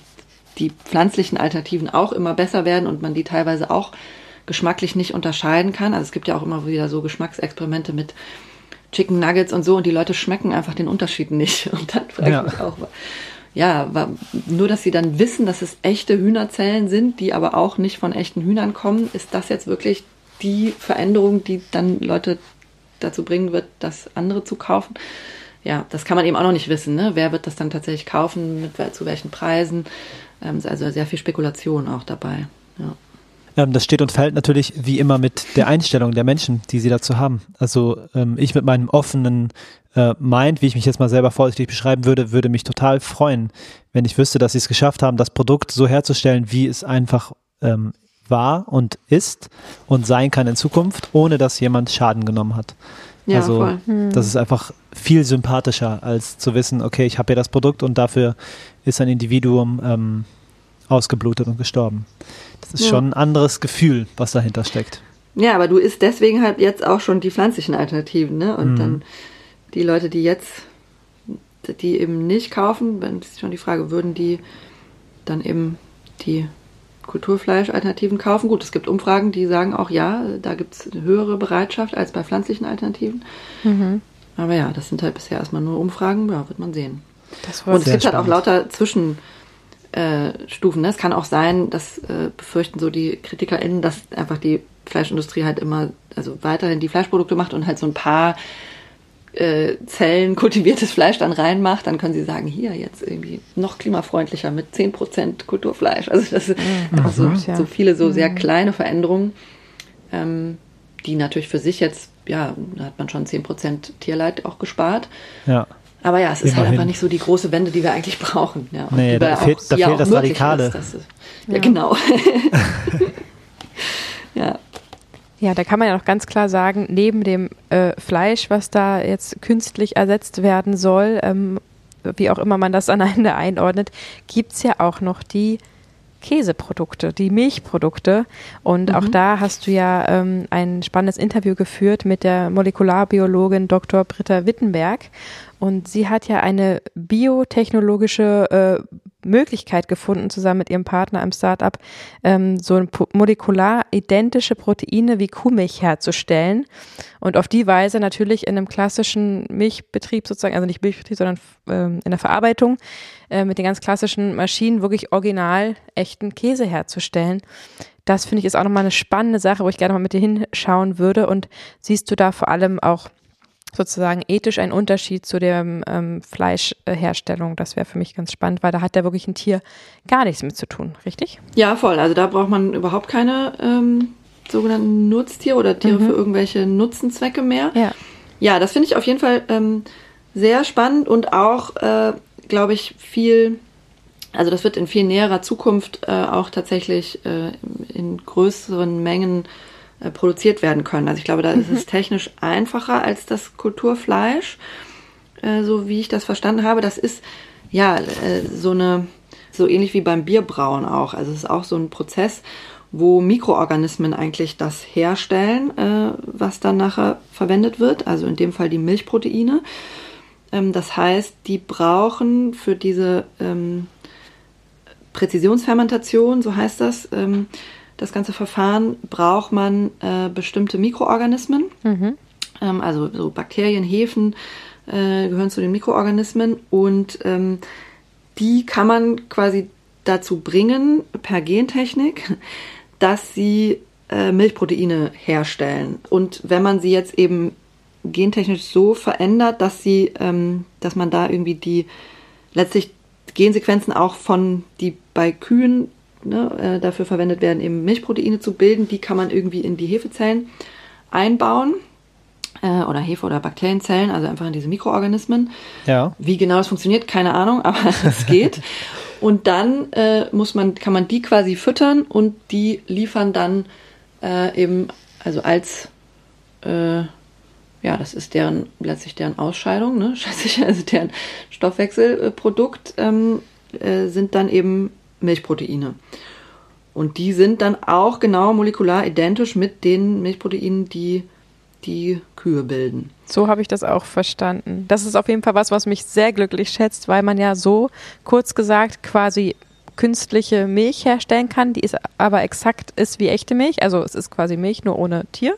die pflanzlichen Alternativen auch immer besser werden und man die teilweise auch geschmacklich nicht unterscheiden kann. Also es gibt ja auch immer wieder so Geschmacksexperimente mit Chicken Nuggets und so und die Leute schmecken einfach den Unterschied nicht. <laughs> Und dann frage ja. ich mich auch, ja, nur dass sie dann wissen, dass es echte Hühnerzellen sind, die aber auch nicht von echten Hühnern kommen, ist das jetzt wirklich die Veränderung, die dann Leute dazu bringen wird, das andere zu kaufen? Ja, das kann man eben auch noch nicht wissen. Ne? Wer wird das dann tatsächlich kaufen, mit, zu welchen Preisen? Ähm, also sehr viel Spekulation auch dabei. Ja. Das steht und fällt natürlich wie immer mit der Einstellung der Menschen, die sie dazu haben. Also ähm, ich mit meinem offenen äh, Mind, wie ich mich jetzt mal selber vorsichtig beschreiben würde, würde mich total freuen, wenn ich wüsste, dass sie es geschafft haben, das Produkt so herzustellen, wie es einfach ähm, war und ist und sein kann in Zukunft, ohne dass jemand Schaden genommen hat. Ja, also voll. Hm. das ist einfach viel sympathischer, als zu wissen, okay, ich habe hier das Produkt und dafür ist ein Individuum ähm, ausgeblutet und gestorben. Das ist ja. schon ein anderes Gefühl, was dahinter steckt. Ja, aber du isst deswegen halt jetzt auch schon die pflanzlichen Alternativen, ne? Und mhm. dann die Leute, die jetzt die eben nicht kaufen, dann ist schon die Frage, würden die dann eben die Kulturfleischalternativen kaufen? Gut, es gibt Umfragen, die sagen auch, ja, da gibt es eine höhere Bereitschaft als bei pflanzlichen Alternativen. Mhm. Aber ja, das sind halt bisher erstmal nur Umfragen, ja, wird man sehen. Und es gibt spannend. halt auch lauter Zwischen- äh. Ne? Es kann auch sein, das äh, befürchten so die KritikerInnen, dass einfach die Fleischindustrie halt immer, also weiterhin die Fleischprodukte macht und halt so ein paar äh, Zellen kultiviertes Fleisch dann reinmacht, dann können sie sagen, hier jetzt irgendwie noch klimafreundlicher mit 10% Kulturfleisch. Also das sind mhm. so, ja. so viele so sehr mhm. kleine Veränderungen, ähm, die natürlich für sich jetzt, ja, da hat man schon 10% Tierleid auch gespart. Ja. Aber ja, es ist halt einfach nicht so die große Wende, die wir eigentlich brauchen. Ja, nee, da fehlt, da fehlt das Radikale. Ist, ja, ja, genau. <laughs> ja. Ja, da kann man ja noch ganz klar sagen, neben dem äh, Fleisch, was da jetzt künstlich ersetzt werden soll, ähm, wie auch immer man das am Ende einordnet, gibt es ja auch noch die Käseprodukte, die Milchprodukte. Und mhm. auch da hast du ja ähm, ein spannendes Interview geführt mit der Molekularbiologin Dr. Britta Wittenberg. Und sie hat ja eine biotechnologische äh, Möglichkeit gefunden, zusammen mit ihrem Partner im Startup, ähm, so molekular identische Proteine wie Kuhmilch herzustellen. Und auf die Weise natürlich in einem klassischen Milchbetrieb sozusagen, also nicht Milchbetrieb, sondern ähm, in der Verarbeitung, äh, mit den ganz klassischen Maschinen wirklich original echten Käse herzustellen. Das finde ich ist auch nochmal eine spannende Sache, wo ich gerne mal mit dir hinschauen würde. Und siehst du da vor allem auch sozusagen ethisch ein Unterschied zu der ähm, Fleischherstellung. Das wäre für mich ganz spannend, weil da hat ja wirklich ein Tier gar nichts mit zu tun, richtig? Ja, voll. Also da braucht man überhaupt keine ähm, sogenannten Nutztiere oder Tiere mhm. für irgendwelche Nutzenzwecke mehr. Ja, ja das finde ich auf jeden Fall ähm, sehr spannend und auch, äh, glaube ich, viel. Also das wird in viel näherer Zukunft äh, auch tatsächlich äh, in größeren Mengen produziert werden können. Also ich glaube, da mhm. ist es technisch einfacher als das Kulturfleisch, äh, so wie ich das verstanden habe. Das ist ja äh, so eine, so ähnlich wie beim Bierbrauen auch. Also es ist auch so ein Prozess, wo Mikroorganismen eigentlich das herstellen, äh, was dann nachher verwendet wird. Also in dem Fall die Milchproteine. Ähm, das heißt, die brauchen für diese ähm, Präzisionsfermentation, so heißt das, ähm, das ganze Verfahren, braucht man äh, bestimmte Mikroorganismen. Mhm. Ähm, also so Bakterien, Hefen äh, gehören zu den Mikroorganismen und ähm, die kann man quasi dazu bringen, per Gentechnik, dass sie äh, Milchproteine herstellen. Und wenn man sie jetzt eben gentechnisch so verändert, dass sie, ähm, dass man da irgendwie die letztlich Gensequenzen auch von die bei Kühen ne, äh, dafür verwendet werden, eben Milchproteine zu bilden. Die kann man irgendwie in die Hefezellen einbauen äh, oder Hefe- oder Bakterienzellen, also einfach in diese Mikroorganismen. Ja. Wie genau das funktioniert, keine Ahnung, <laughs> aber es geht. und dann äh, muss man, kann man die quasi füttern und die liefern dann äh, eben, also als äh, ja, das ist deren letztlich deren Ausscheidung, ne? <laughs> Also deren Stoffwechselprodukt ähm, äh, sind dann eben Milchproteine. Und die sind dann auch genau molekular identisch mit den Milchproteinen, die die Kühe bilden. So habe ich das auch verstanden. Das ist auf jeden Fall was, was mich sehr glücklich schätzt, weil man ja so kurz gesagt quasi künstliche Milch herstellen kann, die ist aber exakt ist wie echte Milch. Also es ist quasi Milch nur ohne Tier.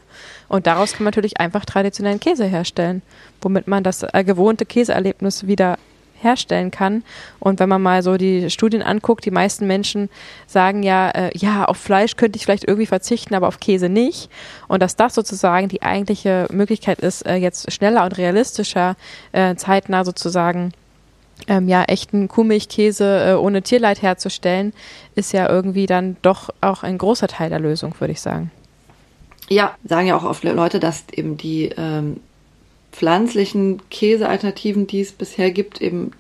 Und daraus kann man natürlich einfach traditionellen Käse herstellen, womit man das äh, gewohnte Käseerlebnis wieder herstellen kann. Und wenn man mal so die Studien anguckt, die meisten Menschen sagen ja, äh, ja, auf Fleisch könnte ich vielleicht irgendwie verzichten, aber auf Käse nicht. Und dass das sozusagen die eigentliche Möglichkeit ist, äh, jetzt schneller und realistischer, äh, zeitnah sozusagen ähm, ja, echten Kuhmilchkäse äh, ohne Tierleid herzustellen, ist ja irgendwie dann doch auch ein großer Teil der Lösung, würde ich sagen. Ja, sagen ja auch oft Leute, dass eben die ähm, pflanzlichen Käsealternativen, die es bisher gibt, eben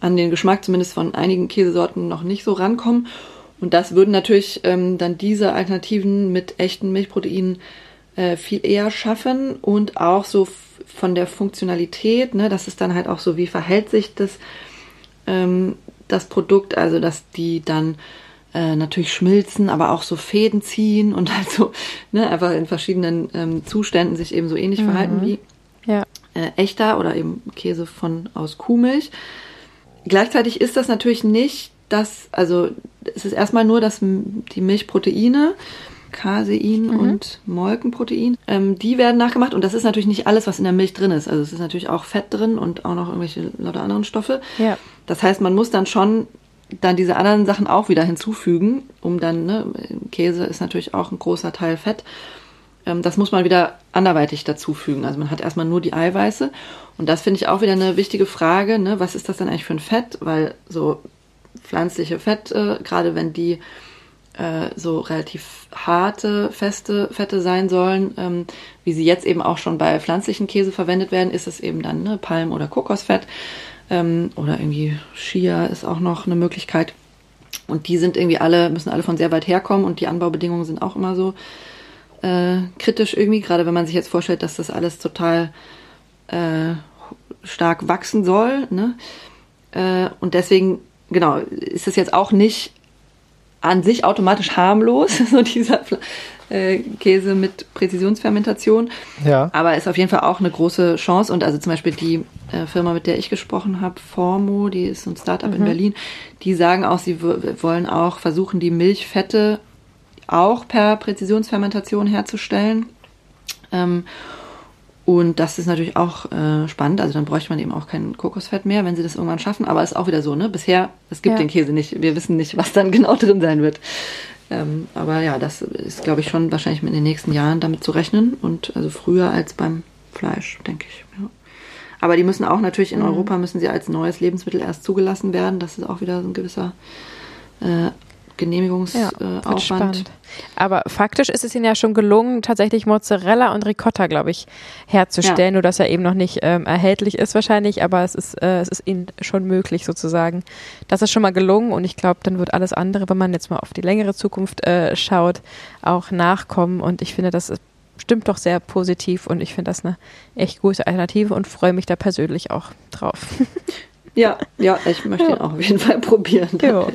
an den Geschmack zumindest von einigen Käsesorten noch nicht so rankommen. Und das würden natürlich ähm, dann diese Alternativen mit echten Milchproteinen äh, viel eher schaffen und auch so von der Funktionalität, ne, das ist dann halt auch so, wie verhält sich das, ähm, das Produkt, also dass die dann äh, natürlich schmilzen, aber auch so Fäden ziehen und halt so ne, einfach in verschiedenen ähm, Zuständen sich eben so ähnlich mhm. verhalten wie ja. äh, echter oder eben Käse von aus Kuhmilch. Gleichzeitig ist das natürlich nicht das, also es ist erstmal nur, dass die Milchproteine Casein mhm. und Molkenprotein. Ähm, die werden nachgemacht und das ist natürlich nicht alles, was in der Milch drin ist. Also es ist natürlich auch Fett drin und auch noch irgendwelche lauter anderen Stoffe. Ja. Das heißt, man muss dann schon dann diese anderen Sachen auch wieder hinzufügen, um dann, ne, Käse ist natürlich auch ein großer Teil Fett. Ähm, das muss man wieder anderweitig dazufügen. Also man hat erstmal nur die Eiweiße. Und das finde ich auch wieder eine wichtige Frage, ne? was ist das denn eigentlich für ein Fett? Weil so pflanzliche Fette, gerade wenn die äh, so relativ harte, feste Fette sein sollen, ähm, wie sie jetzt eben auch schon bei pflanzlichen Käse verwendet werden, ist es eben dann ne, Palm- oder Kokosfett. Ähm, oder irgendwie Chia ist auch noch eine Möglichkeit. Und die sind irgendwie alle, müssen alle von sehr weit herkommen und die Anbaubedingungen sind auch immer so äh, kritisch irgendwie, gerade wenn man sich jetzt vorstellt, dass das alles total äh, stark wachsen soll. Ne? Äh, und deswegen, genau, ist es jetzt auch nicht an sich automatisch harmlos, <laughs> so dieser äh, Käse mit Präzisionsfermentation. Ja. Aber ist auf jeden Fall auch eine große Chance. Und also zum Beispiel die äh, Firma, mit der ich gesprochen habe, Formo, die ist ein Startup mhm. in Berlin, die sagen auch, sie wollen auch versuchen, die Milchfette auch per Präzisionsfermentation herzustellen. Ähm, und das ist natürlich auch äh, spannend. Also dann bräuchte man eben auch kein Kokosfett mehr, wenn sie das irgendwann schaffen. Aber es ist auch wieder so, ne? Bisher, es gibt ja. den Käse nicht. Wir wissen nicht, was dann genau drin sein wird. Ähm, aber ja, das ist, glaube ich, schon wahrscheinlich in den nächsten Jahren damit zu rechnen und also früher als beim Fleisch, denke ich. Ja. Aber die müssen auch natürlich in mhm. Europa müssen sie als neues Lebensmittel erst zugelassen werden. Das ist auch wieder so ein gewisser äh, Genehmigungsaufwand. Ja, äh, Aber faktisch ist es ihnen ja schon gelungen, tatsächlich Mozzarella und Ricotta, glaube ich, herzustellen, ja. nur dass er eben noch nicht ähm, erhältlich ist wahrscheinlich, aber es ist, äh, es ist ihnen schon möglich sozusagen. Das ist schon mal gelungen und ich glaube, dann wird alles andere, wenn man jetzt mal auf die längere Zukunft äh, schaut, auch nachkommen und ich finde, das stimmt doch sehr positiv und ich finde das eine echt gute Alternative und freue mich da persönlich auch drauf. <laughs> Ja, ja, ich möchte ja. ihn auch auf jeden Fall probieren. Ja. <laughs>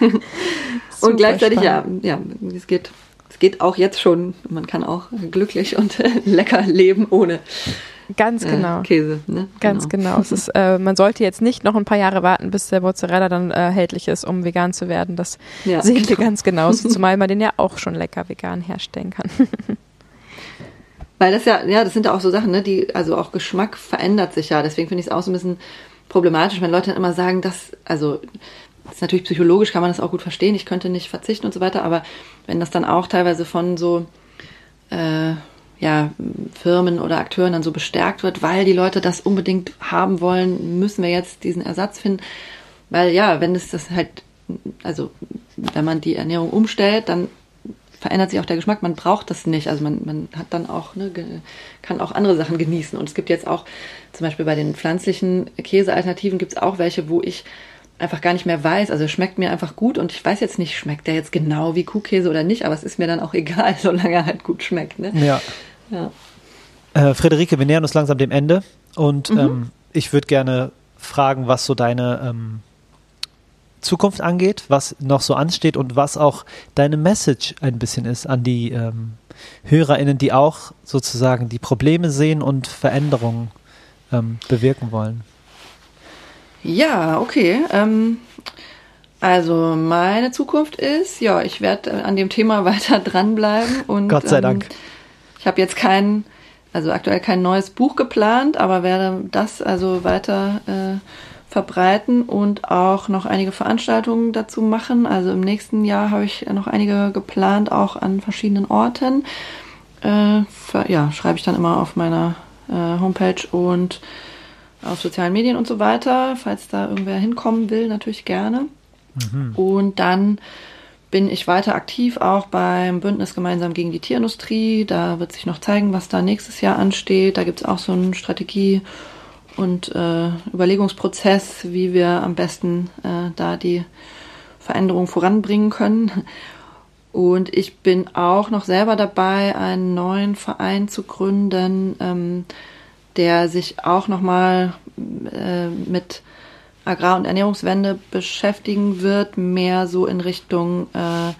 <laughs> und gleichzeitig, ja, ja, es geht, es geht auch jetzt schon, man kann auch glücklich und <laughs> lecker leben ohne Ganz äh, genau. Äh, Käse, ne? Ganz genau. genau. Ist, äh, man sollte jetzt nicht noch ein paar Jahre warten, bis der Mozzarella dann äh, erhältlich ist, um vegan zu werden. Das ja, sehen genau. wir ganz genauso, zumal man den ja auch schon lecker vegan herstellen kann. Weil das ja, ja, das sind ja auch so Sachen, ne, die, also auch Geschmack verändert sich ja. Deswegen finde ich es auch so ein bisschen problematisch, wenn Leute dann immer sagen, dass, also das ist natürlich psychologisch, kann man das auch gut verstehen, ich könnte nicht verzichten und so weiter, aber wenn das dann auch teilweise von so äh, ja, Firmen oder Akteuren dann so bestärkt wird, weil die Leute das unbedingt haben wollen, müssen wir jetzt diesen Ersatz finden. Weil ja, wenn es das halt, also wenn man die Ernährung umstellt, dann verändert sich auch der Geschmack. Man braucht das nicht. Also man, man hat dann auch, ne, kann auch andere Sachen genießen. Und es gibt jetzt auch, zum Beispiel bei den pflanzlichen Käsealternativen gibt es auch welche, wo ich einfach gar nicht mehr weiß. Also schmeckt mir einfach gut und ich weiß jetzt nicht, schmeckt der jetzt genau wie Kuhkäse oder nicht, aber es ist mir dann auch <laughs> egal, solange er halt gut schmeckt. Ne? Ja. Ja. Äh, Friederike, wir nähern uns langsam dem Ende und mhm. ähm, ich würde gerne fragen, was so deine ähm, Zukunft angeht, was noch so ansteht und was auch deine Message ein bisschen ist an die ähm, HörerInnen, die auch sozusagen die Probleme sehen und Veränderungen ähm, bewirken wollen. Ja, okay. Ähm, also meine Zukunft ist, ja, ich werde äh, an dem Thema <laughs> weiter dranbleiben und Gott sei Dank. Ähm, ich habe jetzt kein, also aktuell kein neues Buch geplant, aber werde das also weiter äh, verbreiten und auch noch einige Veranstaltungen dazu machen. Also im nächsten Jahr habe ich noch einige geplant, auch an verschiedenen Orten. Äh, für, ja, schreibe ich dann immer auf meiner äh, Homepage und auf sozialen Medien und so weiter. Falls da irgendwer hinkommen will, natürlich gerne. Mhm. Und dann bin ich weiter aktiv auch beim Bündnis gemeinsam gegen die Tierindustrie. Da wird sich noch zeigen, was da nächstes Jahr ansteht. Da gibt es auch so eine Strategie und äh, Überlegungsprozess, wie wir am besten äh, da die Veränderung voranbringen können. Und ich bin auch noch selber dabei, einen neuen Verein zu gründen, ähm, der sich auch nochmal äh, mit Agrar- und Ernährungswende beschäftigen wird, mehr so in Richtung äh,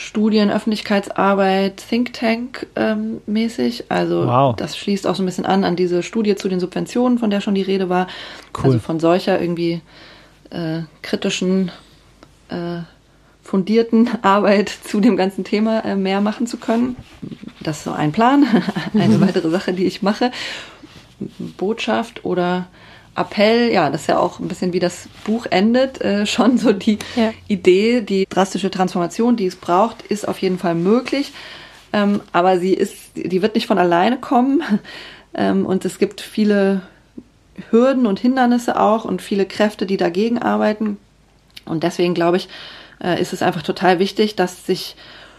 Studien, Öffentlichkeitsarbeit, Think Tank ähm, mäßig. Also wow. das schließt auch so ein bisschen an an diese Studie zu den Subventionen, von der schon die Rede war. Cool. Also von solcher irgendwie äh, kritischen, äh, fundierten <laughs> Arbeit zu dem ganzen Thema äh, mehr machen zu können. Das ist so ein Plan. <laughs> Eine <laughs> weitere Sache, die ich mache. Botschaft oder Appell, ja, das ist ja auch ein bisschen wie das Buch endet, äh, <laughs> schon so die ja. Idee, die drastische Transformation, die es braucht, ist auf jeden Fall möglich. Ähm, aber sie ist, die wird nicht von alleine kommen. <laughs> Ähm, und es gibt viele Hürden und Hindernisse auch und viele Kräfte, die dagegen arbeiten. Und deswegen glaube ich, äh, ist es einfach total wichtig, dass sich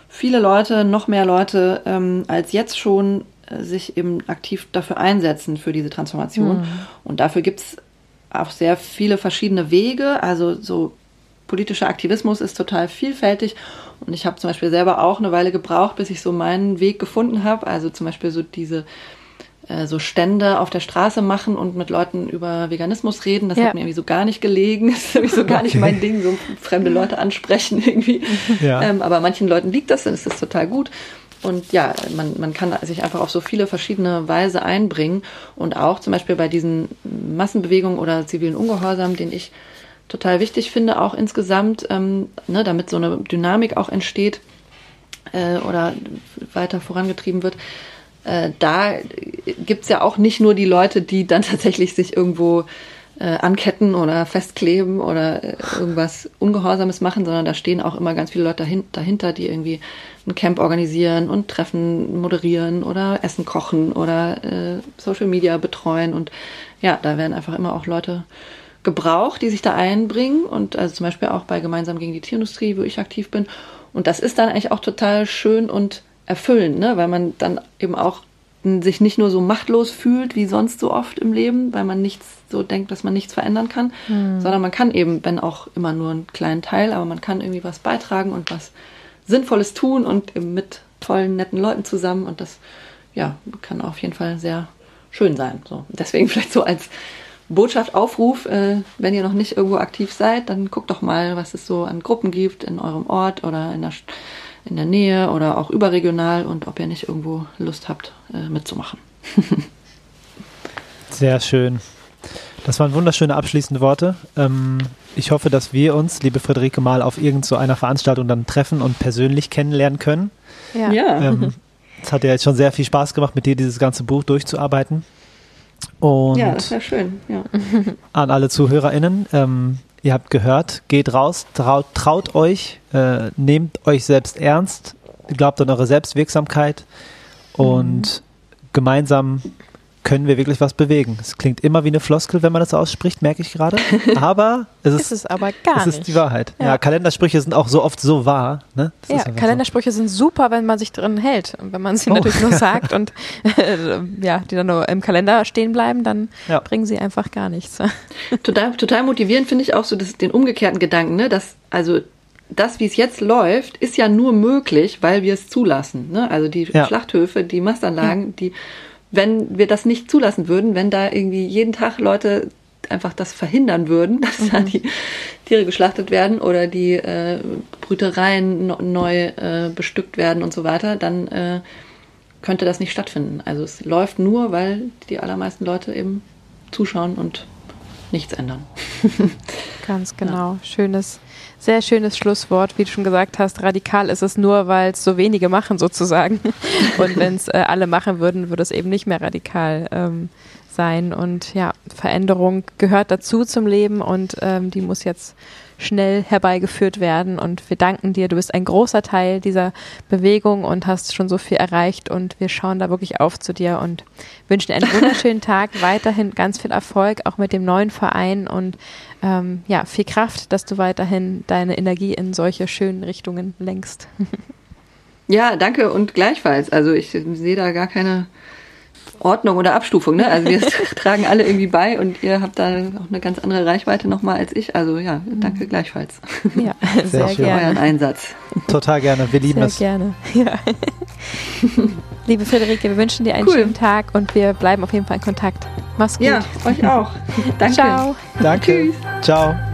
viele Leute, noch mehr Leute ähm, als jetzt schon sich eben aktiv dafür einsetzen, für diese Transformation. Mhm. Und dafür gibt es auch sehr viele verschiedene Wege. Also so politischer Aktivismus ist total vielfältig. Und ich habe zum Beispiel selber auch eine Weile gebraucht, bis ich so meinen Weg gefunden habe. Also zum Beispiel so diese äh, so Stände auf der Straße machen und mit Leuten über Veganismus reden. Das ja. hat mir irgendwie so gar nicht gelegen. <laughs> Das ist irgendwie so gar okay. nicht mein Ding, so fremde Leute ansprechen irgendwie. Ja. Ähm, aber manchen Leuten liegt das, dann ist das total gut. Und ja, man, man kann sich einfach auf so viele verschiedene Weise einbringen. Und auch zum Beispiel bei diesen Massenbewegungen oder zivilen Ungehorsam, den ich total wichtig finde, auch insgesamt, ähm, ne, damit so eine Dynamik auch entsteht äh, oder weiter vorangetrieben wird. Äh, da gibt's ja auch nicht nur die Leute, die dann <laughs> tatsächlich sich irgendwo äh, anketten oder festkleben oder äh, irgendwas Ungehorsames machen, sondern da stehen auch immer ganz viele Leute dahin, dahinter, die irgendwie ein Camp organisieren und Treffen moderieren oder Essen kochen oder äh, Social Media betreuen. Und ja, da werden einfach immer auch Leute gebraucht, die sich da einbringen. Und also zum Beispiel auch bei Gemeinsam gegen die Tierindustrie, wo ich aktiv bin. Und das ist dann eigentlich auch total schön und erfüllend, ne? weil man dann eben auch sich nicht nur so machtlos fühlt wie sonst so oft im Leben, weil man nichts so denkt, dass man nichts verändern kann, mhm. sondern man kann eben, wenn auch immer nur einen kleinen Teil, aber man kann irgendwie was beitragen und was Sinnvolles tun und mit tollen, netten Leuten zusammen und das ja, kann auf jeden Fall sehr schön sein. So. Deswegen <laughs> vielleicht so als Botschaft, Aufruf, äh, wenn ihr noch nicht irgendwo aktiv seid, dann guckt doch mal, was es so an Gruppen gibt in eurem Ort oder in der in der Nähe oder auch überregional und ob ihr nicht irgendwo Lust habt, äh, mitzumachen. <laughs> Sehr schön. Das waren wunderschöne abschließende Worte. Ähm, ich hoffe, dass wir uns, liebe Friederike, mal auf irgendeiner so Veranstaltung dann treffen und persönlich kennenlernen können. Ja. ja. Ähm, es hat ja jetzt schon sehr viel Spaß gemacht, mit dir dieses ganze Buch durchzuarbeiten. Und ja, das wäre schön. Ja. <laughs> An alle ZuhörerInnen, ähm, Ihr habt gehört, geht raus, traut, traut euch, äh, nehmt euch selbst ernst, glaubt an eure Selbstwirksamkeit und mhm. gemeinsam können wir wirklich was bewegen. Es klingt immer wie eine Floskel, wenn man das ausspricht, merke ich gerade. <laughs> Aber es ist, ist es aber gar es ist die Wahrheit. Ja. ja. Kalendersprüche sind auch so oft so wahr. Ne? ja, Kalendersprüche so. sind super, wenn man sich drin hält. Und wenn man sie oh. natürlich nur <laughs> sagt und äh, ja, die dann nur im Kalender stehen bleiben, dann ja. bringen sie einfach gar nichts. <laughs> total, total motivierend finde ich auch so das, den umgekehrten Gedanken, ne? dass also das, wie es jetzt läuft, ist ja nur möglich, weil wir es zulassen. Ne? Also die Ja. Schlachthöfe, die Mastanlagen, die, wenn wir das nicht zulassen würden, wenn da irgendwie jeden Tag Leute einfach das verhindern würden, <laughs> dass da die Tiere geschlachtet werden oder die äh, Brütereien no, neu äh, bestückt werden und so weiter, dann äh, könnte das nicht stattfinden. Also es läuft nur, weil die allermeisten Leute eben zuschauen und nichts ändern. <laughs> Ganz genau. Schönes, sehr schönes Schlusswort. Wie du schon gesagt hast, radikal ist es nur, weil es so wenige machen sozusagen. <laughs> Und wenn es äh, alle machen würden, würde es eben nicht mehr radikal ähm, sein. Und ja, Veränderung gehört dazu zum Leben und ähm, die muss jetzt schnell herbeigeführt werden. Und wir danken dir. Du bist ein großer Teil dieser Bewegung und hast schon so viel erreicht. Und wir schauen da wirklich auf zu dir und wünschen dir einen wunderschönen Tag. <laughs> Weiterhin ganz viel Erfolg, auch mit dem neuen Verein und ähm, ja, viel Kraft, dass du weiterhin deine Energie in solche schönen Richtungen lenkst. <laughs> Ja, danke und gleichfalls. Also ich sehe da gar keine Ordnung oder Abstufung. Ne? Also wir <laughs> tragen alle irgendwie bei und ihr habt da auch eine ganz andere Reichweite nochmal als ich. Also ja, danke gleichfalls Ja, <laughs> sehr, schön. für euren gerne. Einsatz. Total gerne. Wir lieben Sehr es. gerne. Ja. <laughs> Liebe Friederike, wir wünschen dir einen Cool. schönen Tag und wir bleiben auf jeden Fall in Kontakt. Mach's gut. Ja, euch auch. Danke. Ciao. Danke. Tschüss. Ciao.